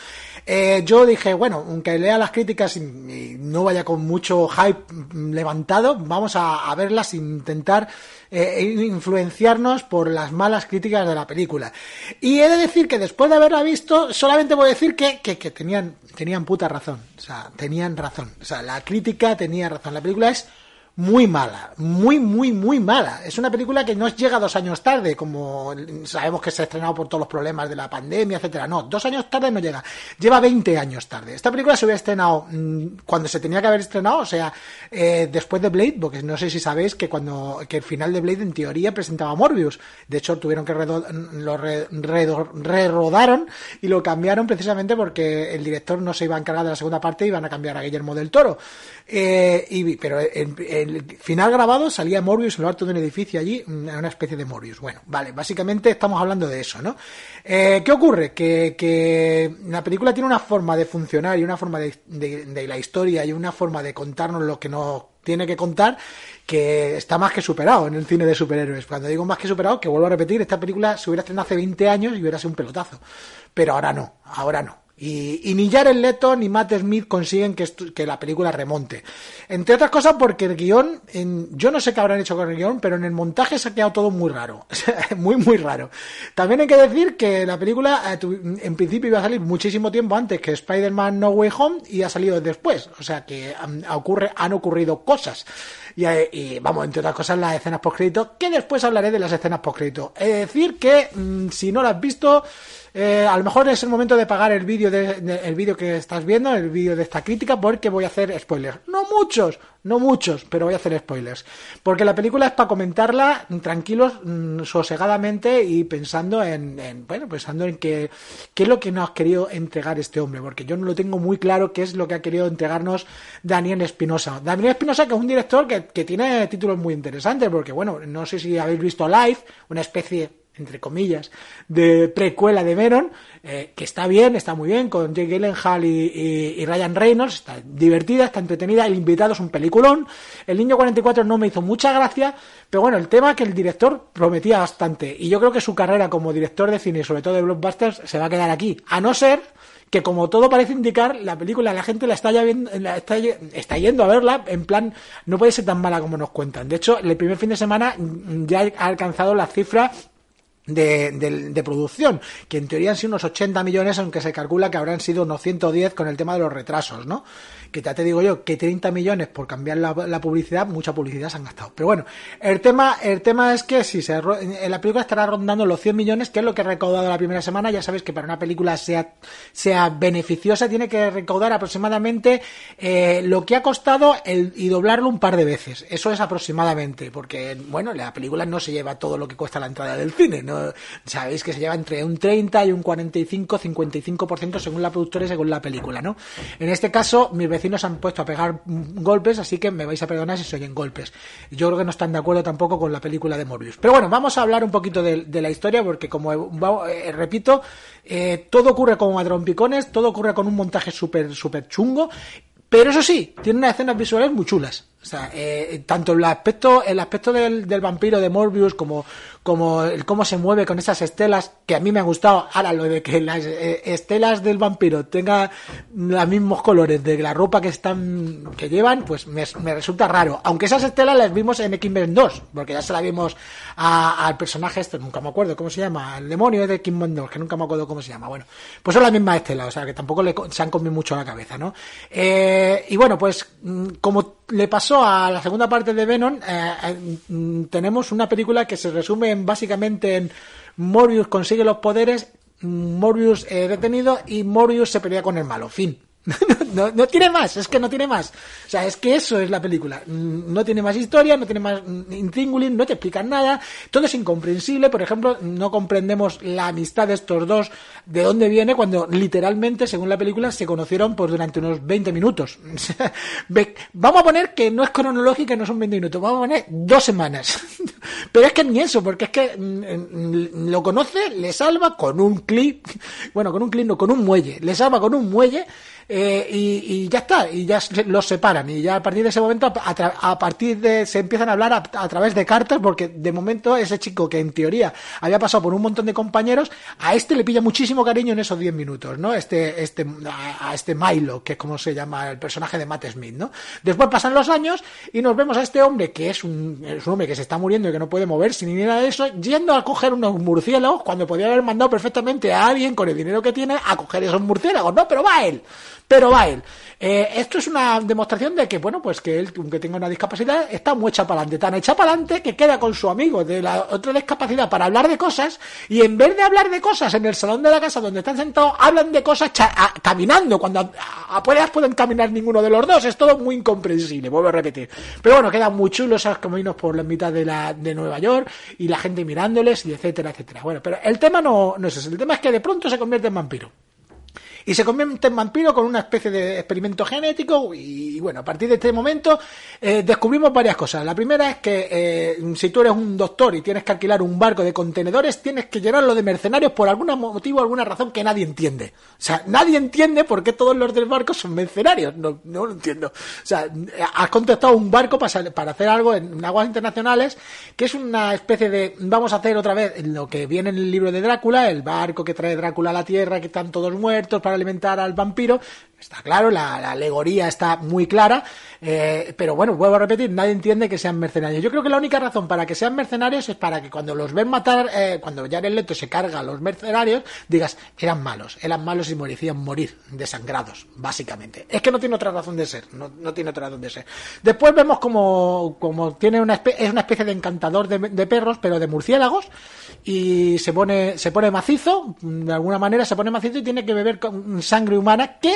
Eh, yo dije, bueno, aunque lea las críticas y, no vaya con mucho hype levantado, vamos a, verlas e intentar eh, influenciarnos por las malas críticas de la película. Y he de decir que después de haberla visto, solamente voy a decir que, que, que tenían, tenían puta razón. O sea, tenían razón. O sea, la crítica tenía razón. La película es muy mala, muy, muy, muy mala. Es una película que no llega dos años tarde, como sabemos que se ha estrenado por todos los problemas de la pandemia, etcétera. No, dos años tarde no llega. Lleva 20 años tarde. Esta película se hubiera estrenado mm, cuando se tenía que haber estrenado, o sea, eh, después de Blade, porque no sé si sabéis que cuando que el final de Blade en teoría presentaba Morbius. De hecho, tuvieron que redo- lo re- rerodaron y lo cambiaron precisamente porque el director no se iba a encargar de la segunda parte y iban a cambiar a Guillermo del Toro. Eh, y, pero en, el final grabado salía Morbius en lo alto de un edificio allí, una una especie de Morbius. Bueno, vale, básicamente estamos hablando de eso, ¿no? Eh, ¿Qué ocurre? Que, que la película tiene una forma de funcionar y una forma de, de- de la historia y una forma de contarnos lo que nos tiene que contar que está más que superado en el cine de superhéroes. Cuando digo más que superado, que vuelvo a repetir, esta película se hubiera estrenado hace 20 años y hubiera sido un pelotazo. Pero ahora no, ahora no. Y, y ni Jared Leto ni Matt Smith consiguen que, la película remonte. Entre otras cosas porque el guion, en- yo no sé qué habrán hecho con el guion, pero en el montaje se ha quedado todo muy raro. Muy, muy raro. También hay que decir que la película eh, en principio iba a salir muchísimo tiempo antes que Spider-Man No Way Home y ha salido después. O sea que han, ocurre, han ocurrido cosas. Y, eh, y, vamos, entre otras cosas, las escenas post-crédito, que después hablaré de las escenas post-crédito. Es decir, que mm, si no las has visto, eh, a lo mejor es el momento de pagar el vídeo de, vídeo que estás viendo, el vídeo de esta crítica, porque voy a hacer spoilers. No muchos, no muchos, pero voy a hacer spoilers. Porque la película es para comentarla tranquilos, mm, sosegadamente y pensando en, en, bueno, pensando en qué es lo que nos ha querido entregar este hombre, porque yo no lo tengo muy claro qué es lo que ha querido entregarnos Daniel Espinosa. Daniel Espinosa, que es un director que tiene títulos muy interesantes, porque bueno, no sé si habéis visto Live, una especie entre comillas, de precuela de Venom, eh, que está bien, está muy bien, con Jake Gyllenhaal y, y- Ryan Reynolds, está divertida, está entretenida, el invitado es un peliculón, el Niño 44 no me hizo mucha gracia, pero bueno, el tema es que el director prometía bastante, y yo creo que su carrera como director de cine, sobre todo de blockbusters, se va a quedar aquí, a no ser que como todo parece indicar, la película la gente la está, ya viendo, la está, está yendo a verla en plan, no puede ser tan mala como nos cuentan. De hecho, el primer fin de semana ya ha alcanzado la cifra de, de- producción, que en teoría han sido unos 80 millones, aunque se calcula que habrán sido unos 110 con el tema de los retrasos, ¿no? Que ya te digo yo, que 30 millones por cambiar la, publicidad, mucha publicidad se han gastado. Pero bueno, el tema, el tema es que si se, en la película estará rondando los 100 millones, que es lo que ha recaudado la primera semana, ya sabes que para una película sea, sea beneficiosa tiene que recaudar aproximadamente eh, lo que ha costado el, y doblarlo un par de veces. Eso es aproximadamente, porque bueno, la película no se lleva todo lo que cuesta la entrada del cine, ¿no? Sabéis que se lleva entre un 30 y un 45, 55% según la productora y según la película, ¿no? En este caso, mis vecinos han puesto a pegar golpes, así que me vais a perdonar si se oyen golpes. Yo creo que no están de acuerdo tampoco con la película de Morbius. Pero bueno, vamos a hablar un poquito de, la historia, porque como eh, repito, eh, todo ocurre como a trompicones, todo ocurre con un montaje súper, súper chungo, pero eso sí, tiene unas escenas visuales muy chulas. O sea, eh, tanto el aspecto, el aspecto del vampiro de Morbius como, como el cómo se mueve con esas estelas, que a mí me ha gustado. Ahora, lo de que las eh, estelas del vampiro tengan los mismos colores de la ropa que están, que llevan, pues me, me resulta raro. Aunque esas estelas las vimos en X-Men 2, porque ya se la vimos al personaje este, nunca me acuerdo cómo se llama, el demonio de X-Men 2, que nunca me acuerdo cómo se llama. Bueno, pues son las mismas estelas, o sea que tampoco le, se han comido mucho la cabeza, ¿no? Eh, y bueno, pues mm, como le pasó a la segunda parte de Venom, eh, eh, mm, tenemos una película que se resume en, básicamente en Morbius consigue los poderes, Morbius eh, detenido y Morbius se pelea con el malo. Fin. no, no tiene más, es que no tiene más. O sea, es que eso es la película. Mm, No tiene más historia, no tiene más intríngulis, no te explican nada. Todo es incomprensible. Por ejemplo, no comprendemos la amistad de estos dos, de dónde viene, cuando literalmente, según la película, se conocieron pues, durante unos 20 minutos. Vamos a poner que no es cronológica, no son 20 minutos, vamos a poner dos semanas. Pero es que ni eso, porque es que mm, mm, lo conoce, le salva con un clip, bueno, con un clip no, con un muelle, le salva con un muelle eh, y, y ya está, y ya los separan y ya a partir de ese momento, a, tra- a partir de, se empiezan a hablar a, través de cartas porque de momento ese chico que en teoría había pasado por un montón de compañeros, a este le pilla muchísimo cariño en esos 10 minutos, ¿no? Este, este, a, este Milo, que es como se llama el personaje de Matt Smith, ¿no? Después pasan los años y nos vemos a este hombre que es un, es un hombre que se está muriendo y que no puede moverse ni nada de eso, yendo a coger unos murciélagos cuando podría haber mandado perfectamente a alguien con el dinero que tiene a coger esos murciélagos, ¿no? Pero va él. Pero va él. Eh, esto es una demostración de que, bueno, pues que él, aunque tenga una discapacidad, está muy hecha para adelante, tan hecha para adelante que queda con su amigo de la otra discapacidad para hablar de cosas y en vez de hablar de cosas en el salón de la casa donde están sentados, hablan de cosas caminando, cuando apenas pueden caminar ninguno de los dos, es todo muy incomprensible, vuelvo a repetir. Pero bueno, quedan muy chulos esos caminos por la mitad de, la, de Nueva York y la gente mirándoles y etcétera, etcétera. Bueno, pero el tema no, no es ese, el tema es que de pronto se convierte en vampiro y se convierte en vampiro con una especie de experimento genético y, bueno, a partir de este momento eh, descubrimos varias cosas. La primera es que eh, si tú eres un doctor y tienes que alquilar un barco de contenedores, tienes que llenarlo de mercenarios por algún motivo, alguna razón que nadie entiende. O sea, nadie entiende por qué todos los del barco son mercenarios. No, no lo entiendo. O sea, has contactado un barco para, para hacer algo en aguas internacionales que es una especie de vamos a hacer otra vez lo que viene en el libro de Drácula, el barco que trae Drácula a la Tierra, que están todos muertos alimentar al vampiro. Está claro, la, la alegoría está muy clara, eh, pero bueno, vuelvo a repetir, nadie entiende que sean mercenarios. Yo creo que la única razón para que sean mercenarios es para que cuando los ven matar, eh, cuando Jared Leto se carga a los mercenarios, digas, eran malos, eran malos y merecían morir desangrados, básicamente. Es que no tiene otra razón de ser, no, no tiene otra razón de ser. Después vemos como, como tiene una espe- es una especie de encantador de, de perros, pero de murciélagos, y se pone, se pone macizo, de alguna manera se pone macizo y tiene que beber con sangre humana que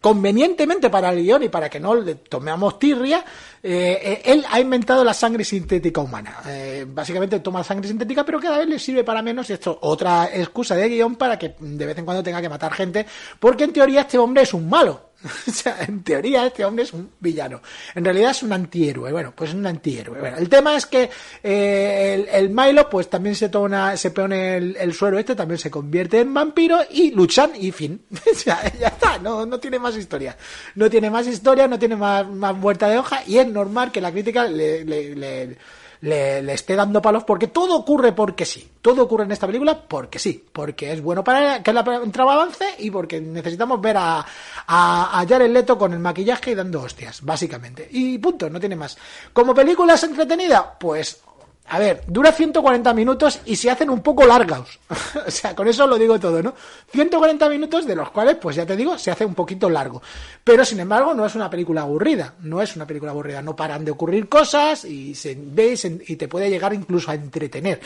convenientemente para el guion y para que no le tomemos tirria, eh, eh, él ha inventado la sangre sintética humana. Eh, básicamente toma sangre sintética, pero cada vez le sirve para menos. Y esto otra excusa de guion para que de vez en cuando tenga que matar gente, porque en teoría este hombre es un malo. o sea, en teoría este hombre es un villano. En realidad es un antihéroe. Bueno, pues es un antihéroe. Bueno, el tema es que eh, el, Milo, pues también se toma, se pone el, el suero este, también se convierte en vampiro y luchan y fin. o sea, ya está, no, no tiene más historia. No tiene más historia, no tiene más, más vuelta de hoja y es normal que la crítica le, le- le- le, le esté dando palos porque todo ocurre porque sí. Todo ocurre en esta película porque sí. Porque es bueno para que la trama avance y porque necesitamos ver a, a, a Leto con el maquillaje y dando hostias, básicamente. Y punto, no tiene más. Como película es entretenida, pues a ver, dura 140 minutos y se hacen un poco largos. o sea, con eso lo digo todo, ¿no? 140 minutos de los cuales, pues ya te digo, se hace un poquito largo. Pero sin embargo, no es una película aburrida. No es una película aburrida. No paran de ocurrir cosas y se ve y, y te puede llegar incluso a entretener.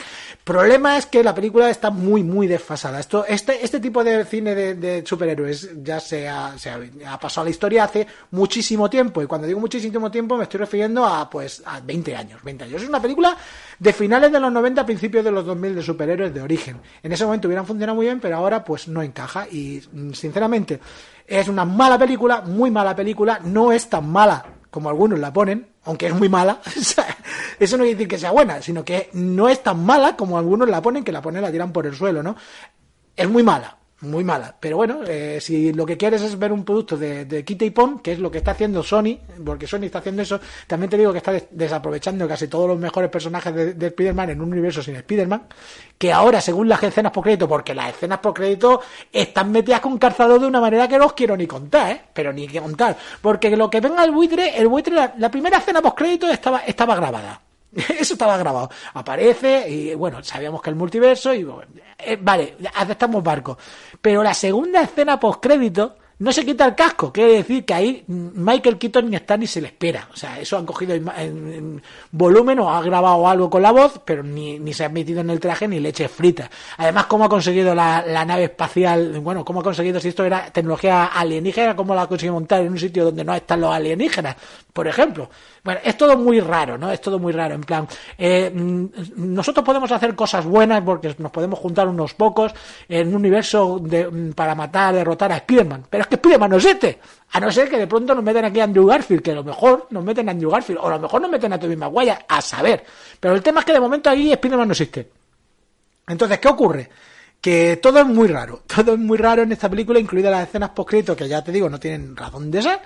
Problema es que la película está muy, muy desfasada. Esto, este, este tipo de cine de, superhéroes ya se ha, se ha, ha pasado a la historia hace muchísimo tiempo. Y cuando digo muchísimo tiempo me estoy refiriendo a, pues, a 20 años. 20 años. Es una película de finales de los 90, principios de los 2000 de superhéroes de origen. En ese momento hubieran funcionado muy bien, pero ahora pues no encaja. Y mm, sinceramente, es una mala película, muy mala película. No es tan mala como algunos la ponen, aunque es muy mala. Eso no quiere decir que sea buena, sino que no es tan mala como algunos la ponen, que la ponen la tiran por el suelo, ¿no? Es muy mala, muy mala. Pero bueno, eh, si lo que quieres es ver un producto de, de quita y pon, que es lo que está haciendo Sony, porque Sony está haciendo eso, también te digo que está des- desaprovechando casi todos los mejores personajes de, de Spider-Man en un universo sin Spider-Man, que ahora, según las escenas por crédito, porque las escenas por crédito están metidas con calzado de una manera que no os quiero ni contar, ¿eh? Pero ni contar. Porque lo que venga el buitre, el buitre, la, la primera escena post crédito estaba, estaba grabada. Eso estaba grabado. Aparece y bueno, sabíamos que el multiverso y bueno, eh, vale, aceptamos barco. Pero la segunda escena post crédito no se quita el casco. Quiere decir que ahí Michael Keaton ni está ni se le espera. O sea, eso han cogido en volumen o ha grabado algo con la voz, pero ni, ni se ha metido en el traje ni leche frita. Además, ¿cómo ha conseguido la, la nave espacial? Bueno, ¿cómo ha conseguido, si esto era tecnología alienígena, cómo la ha conseguido montar en un sitio donde no están los alienígenas? Por ejemplo. Bueno, es todo muy raro, ¿no? Es todo muy raro. En plan, eh, mm, nosotros podemos hacer cosas buenas porque nos podemos juntar unos pocos en un universo de, mm, para matar, derrotar a Spider-Man. Pero es que Spider-Man no existe. A no ser que de pronto nos meten aquí a Andrew Garfield, que a lo mejor nos meten a Andrew Garfield, o a lo mejor nos meten a Tobey Maguire, a saber. Pero el tema es que de momento ahí Spider-Man no existe. Entonces, ¿qué ocurre? Que todo es muy raro, todo es muy raro en esta película, incluidas las escenas post que ya te digo, no tienen razón de ser.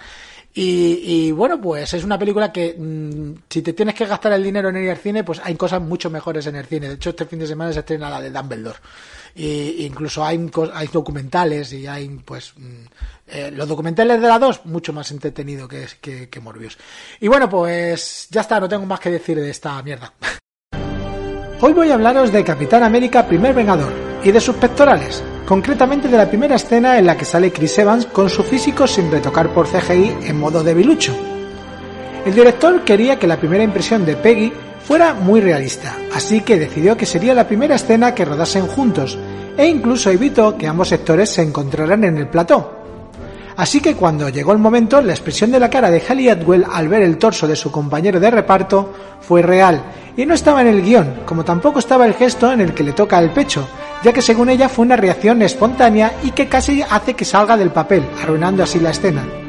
Y, bueno, pues es una película que mm, si te tienes que gastar el dinero en ir al cine, pues hay cosas mucho mejores en el cine. De hecho, este fin de semana se estrena la de Dumbledore. Y, incluso hay, hay documentales y hay, pues, mm, eh, los documentales de la 2, mucho más entretenido que, que, que Morbius. Y bueno, pues ya está, no tengo más que decir de esta mierda. Hoy voy a hablaros de Capitán América Primer Vengador y de sus pectorales. Concretamente de la primera escena en la que sale Chris Evans con su físico sin retocar por CGI en modo debilucho. El director quería que la primera impresión de Peggy fuera muy realista, así que decidió que sería la primera escena que rodasen juntos, e incluso evitó que ambos sectores se encontraran en el plató. Así que cuando llegó el momento, la expresión de la cara de Halle Atwell al ver el torso de su compañero de reparto fue real, y no estaba en el guion, como tampoco estaba el gesto en el que le toca el pecho, ya que según ella fue una reacción espontánea y que casi hace que salga del papel, arruinando así la escena.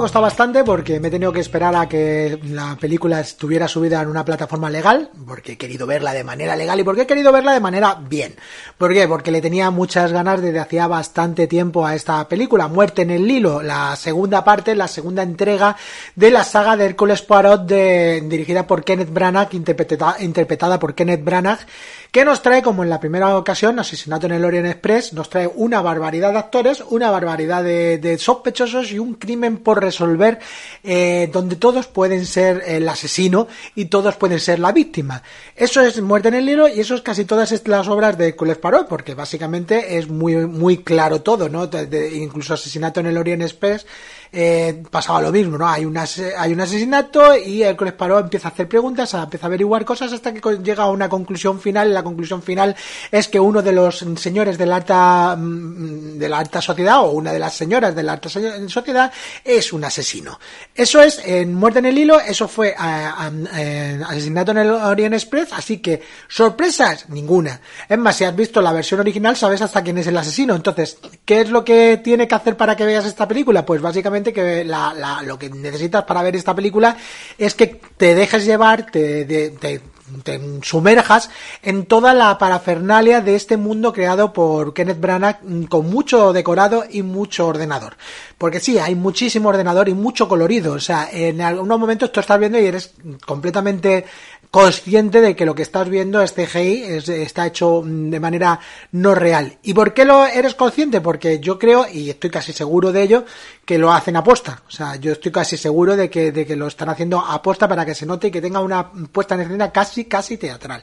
Ha costado, bastante porque me he tenido que esperar a que la película estuviera subida en una plataforma legal, porque he querido verla de manera legal y porque he querido verla de manera bien. ¿Por qué? Porque le tenía muchas ganas desde hacía bastante tiempo a esta película, Muerte en el Lilo, la segunda parte, la segunda entrega de la saga de Hércules Poirot de, dirigida por Kenneth Branagh, interpretada, interpretada por Kenneth Branagh, que nos trae, como en la primera ocasión, Asesinato en el Orient Express, nos trae una barbaridad de actores, una barbaridad de, de sospechosos y un crimen por resolver eh, donde todos pueden ser el asesino y todos pueden ser la víctima. Eso es Muerte en el Hilo y eso es casi todas las obras de Hércules Poirot, porque básicamente es muy, muy claro todo, ¿no? De- incluso Asesinato en el Orient Express eh, pasaba lo mismo, ¿no? Hay, un ase- hay un asesinato y Hércules Poirot empieza a hacer preguntas, empieza a averiguar cosas hasta que llega a una conclusión final. La conclusión final es que uno de los señores de la alta, mm, de la alta sociedad o una de las señoras de la alta sociedad es un asesino. Eso es en Muerte en el Hilo, eso fue a- en Asesinato en el Orient Express, así que sorpresas, ninguna. Es más, si has visto la versión original sabes hasta quién es el asesino. Entonces, ¿qué es lo que tiene que hacer para que veas esta película? Pues básicamente que lo que necesitas para ver esta película es que te dejes llevar, te, sumerjas en toda la parafernalia de este mundo creado por Kenneth Branagh mm, con mucho decorado y mucho ordenador. Porque sí, hay muchísimo ordenador y mucho colorido. O sea, en algunos momentos tú estás viendo y eres completamente consciente de que lo que estás viendo es CGI, es- está hecho mm, de manera no real. ¿Y por qué lo eres consciente? Porque yo creo, y estoy casi seguro de ello, que lo hacen aposta. O sea, yo estoy casi seguro de que, de que lo están haciendo aposta para que se note y que tenga una puesta en escena casi, casi teatral.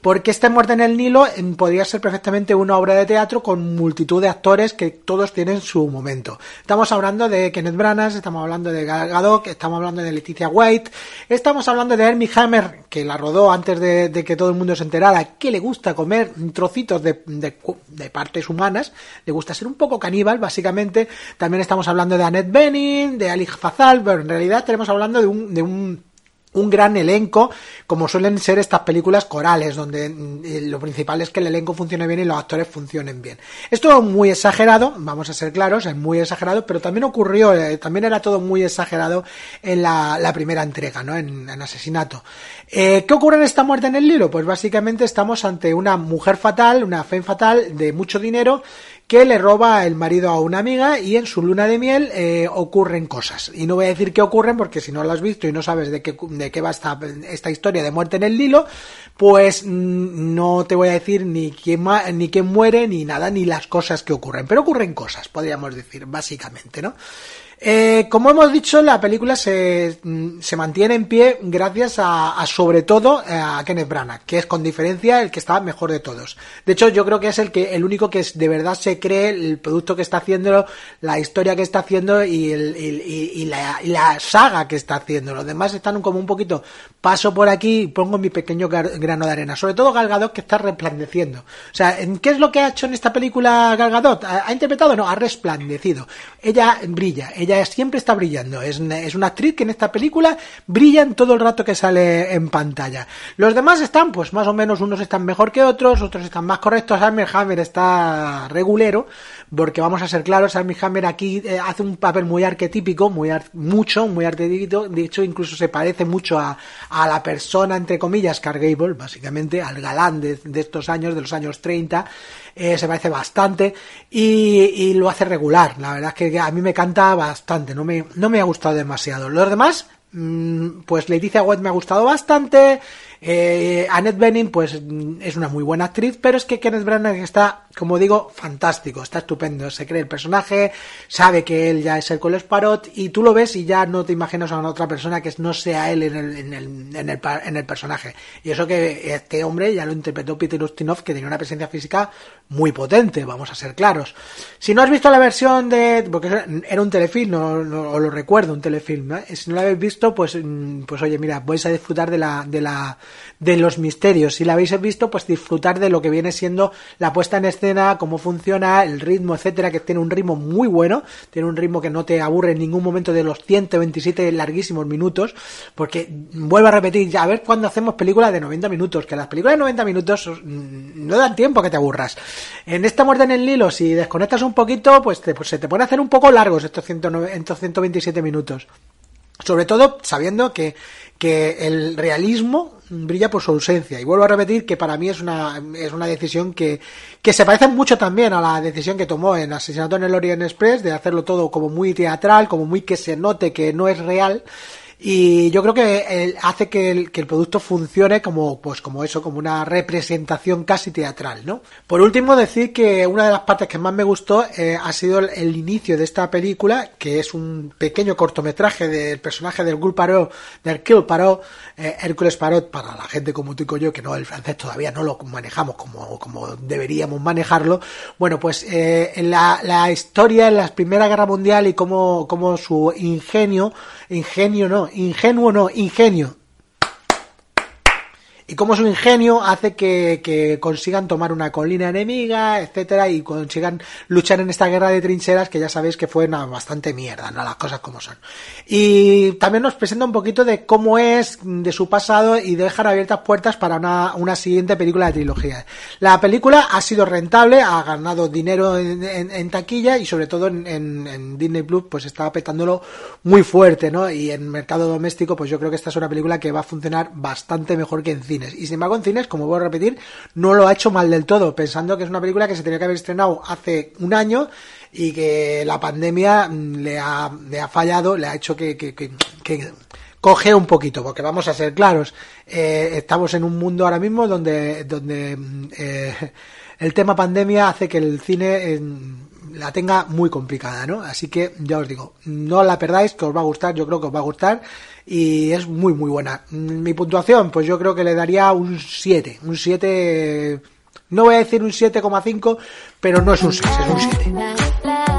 Porque este Muerte en el Nilo podría ser perfectamente una obra de teatro con multitud de actores que todos tienen su momento. Estamos hablando de Kenneth Branagh, estamos hablando de Gal Gadot, estamos hablando de Leticia White, estamos hablando de Hermie Hammer, que la rodó antes de, que todo el mundo se enterara, que le gusta comer trocitos de, de partes humanas, le gusta ser un poco caníbal, básicamente. También estamos hablando de Annette Bening, de Ali Fazal, pero en realidad tenemos hablando de un, de un un gran elenco, como suelen ser estas películas corales, donde mm, lo principal es que el elenco funcione bien y los actores funcionen bien. Esto es muy exagerado, vamos a ser claros, es muy exagerado, pero también ocurrió, eh, también era todo muy exagerado en la, primera entrega, ¿no? En, Asesinato. Eh, ¿Qué ocurre en esta muerte en el Nilo? Pues básicamente estamos ante una mujer fatal, una fe fatal de mucho dinero, que le roba el marido a una amiga y en su luna de miel eh, ocurren cosas. Y no voy a decir qué ocurren porque si no lo has visto y no sabes de qué, de qué va esta, esta historia de muerte en el Nilo, pues mm, no te voy a decir ni quién, ni quién muere, ni nada, ni las cosas que ocurren. Pero ocurren cosas, podríamos decir, básicamente, ¿no? Eh, como hemos dicho, la película se, mm, se mantiene en pie gracias a, sobre todo eh, a Kenneth Branagh, que es con diferencia el que está mejor de todos. De hecho, yo creo que es el que el único que de verdad se cree el producto que está haciendo, la historia que está haciendo y, la, la saga que está haciendo. Los demás están como un poquito paso por aquí y pongo mi pequeño grano de arena. Sobre todo Gal Gadot que está resplandeciendo. O sea, ¿en ¿qué es lo que ha hecho en esta película Gal Gadot? ¿Ha, ha interpretado? No, ha resplandecido. Ella brilla, siempre está brillando. Es, es una actriz que en esta película brilla en todo el rato que sale en pantalla. Los demás están, pues más o menos, unos están mejor que otros, otros están más correctos. Armie Hammer está regulero, porque vamos a ser claros, Armie Hammer aquí eh, hace un papel muy arquetípico, muy ar- mucho, muy arquetípico. De hecho, incluso se parece mucho a, a la persona, entre comillas, Clark Gable, básicamente, al galán de, de estos años, de los años 30. Eh, se parece bastante y, y lo hace regular. La verdad es que a mí me canta bastante, no me, no me ha gustado demasiado. Los demás, mm, pues Leticia Wet me ha gustado bastante. Eh, Annette Bening, pues mm, es una muy buena actriz, pero es que Kenneth Branagh está, como digo, fantástico, está estupendo. Se cree el personaje, sabe que él ya es Hércules Parot y tú lo ves y ya no te imaginas a una otra persona que no sea él en el, en el, en el, en el personaje. Y eso que este hombre ya lo interpretó Peter Ustinov, que tenía una presencia física muy potente, vamos a ser claros. Si no has visto la versión de, porque era un telefilm, no, os lo recuerdo, un telefilm, ¿no? si no lo habéis visto, pues, mm, pues oye, mira, vais a disfrutar de la, de la, de los misterios. Si la habéis visto, pues disfrutar de lo que viene siendo la puesta en escena, cómo funciona, el ritmo, etcétera, que tiene un ritmo muy bueno, tiene un ritmo que no te aburre en ningún momento de los 127 larguísimos minutos, porque vuelvo a repetir, a ver cuándo hacemos películas de 90 minutos, que las películas de 90 minutos mm, no dan tiempo a que te aburras. En esta muerte en el Nilo, si desconectas un poquito, pues, te- pues se te a hacer un poco largos estos, 109 estos 127 minutos. Sobre todo sabiendo que, que el realismo brilla por su ausencia. Y vuelvo a repetir que para mí es una, es una decisión que, que se parece mucho también a la decisión que tomó en Asesinato en el Orient Express de hacerlo todo como muy teatral, como muy que se note que no es real. Y yo creo que eh, hace que el, que el producto funcione como, pues como eso, como una representación casi teatral, ¿no? Por último, decir que una de las partes que más me gustó eh, ha sido el, inicio de esta película, que es un pequeño cortometraje del personaje del Gul Parot, del Kill eh, Hércules Parot, para la gente como tú y yo, que no, el francés todavía no lo manejamos como, como deberíamos manejarlo. Bueno, pues eh, en la, la historia en la Primera Guerra Mundial y cómo, cómo su ingenio, ingenio no, ingenuo no, ingenio, y cómo su ingenio hace que, consigan tomar una colina enemiga, etcétera, y consigan luchar en esta guerra de trincheras que ya sabéis que fue una bastante mierda, ¿no? Las cosas como son. Y también nos presenta un poquito de cómo es de su pasado y dejar abiertas puertas para una, una siguiente película de trilogía. La película ha sido rentable, ha ganado dinero en, taquilla y sobre todo en, Disney Plus pues está petándolo muy fuerte, ¿no? Y en mercado doméstico pues yo creo que esta es una película que va a funcionar bastante mejor que en Y sin embargo en cines, como voy a repetir, no lo ha hecho mal del todo, pensando que es una película que se tenía que haber estrenado hace un año y que la pandemia mm, le ha, le ha fallado, le ha hecho que, que, coge un poquito, porque vamos a ser claros, eh, estamos en un mundo ahora mismo donde, donde mm, eh, el tema pandemia hace que el cine la tenga muy complicada, ¿no? Así que ya os digo, no la perdáis, que os va a gustar, yo creo que os va a gustar y es muy muy buena. Mm, Mi puntuación, pues yo creo que le daría un 7, un 7, no voy a decir un 7,5, pero no es un 6, es un 7.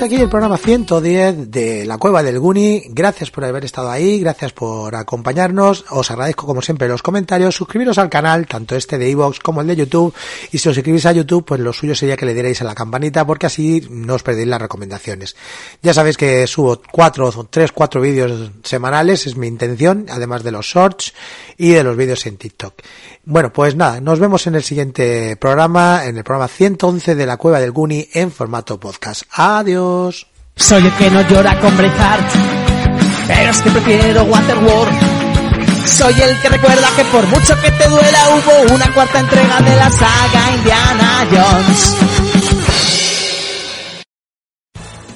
Hasta aquí el programa 110 de La Cueva del Guni. Gracias por haber estado ahí, gracias por acompañarnos. Os agradezco como siempre los comentarios. Suscribiros al canal, tanto este de iVoox como el de YouTube. Y si os suscribís a YouTube, pues lo suyo sería que le dierais a la campanita porque así no os perdéis las recomendaciones. Ya sabéis que subo cuatro, tres, cuatro vídeos semanales, es mi intención, además de los shorts y de los vídeos en TikTok. Bueno, pues nada, nos vemos en el siguiente programa, en el programa 111 de La Cueva del Guni en formato podcast. Adiós. Soy el que no llora con Braveheart, pero es que prefiero Waterworld. Soy el que recuerda que por mucho que te duela hubo una cuarta entrega de la saga Indiana Jones.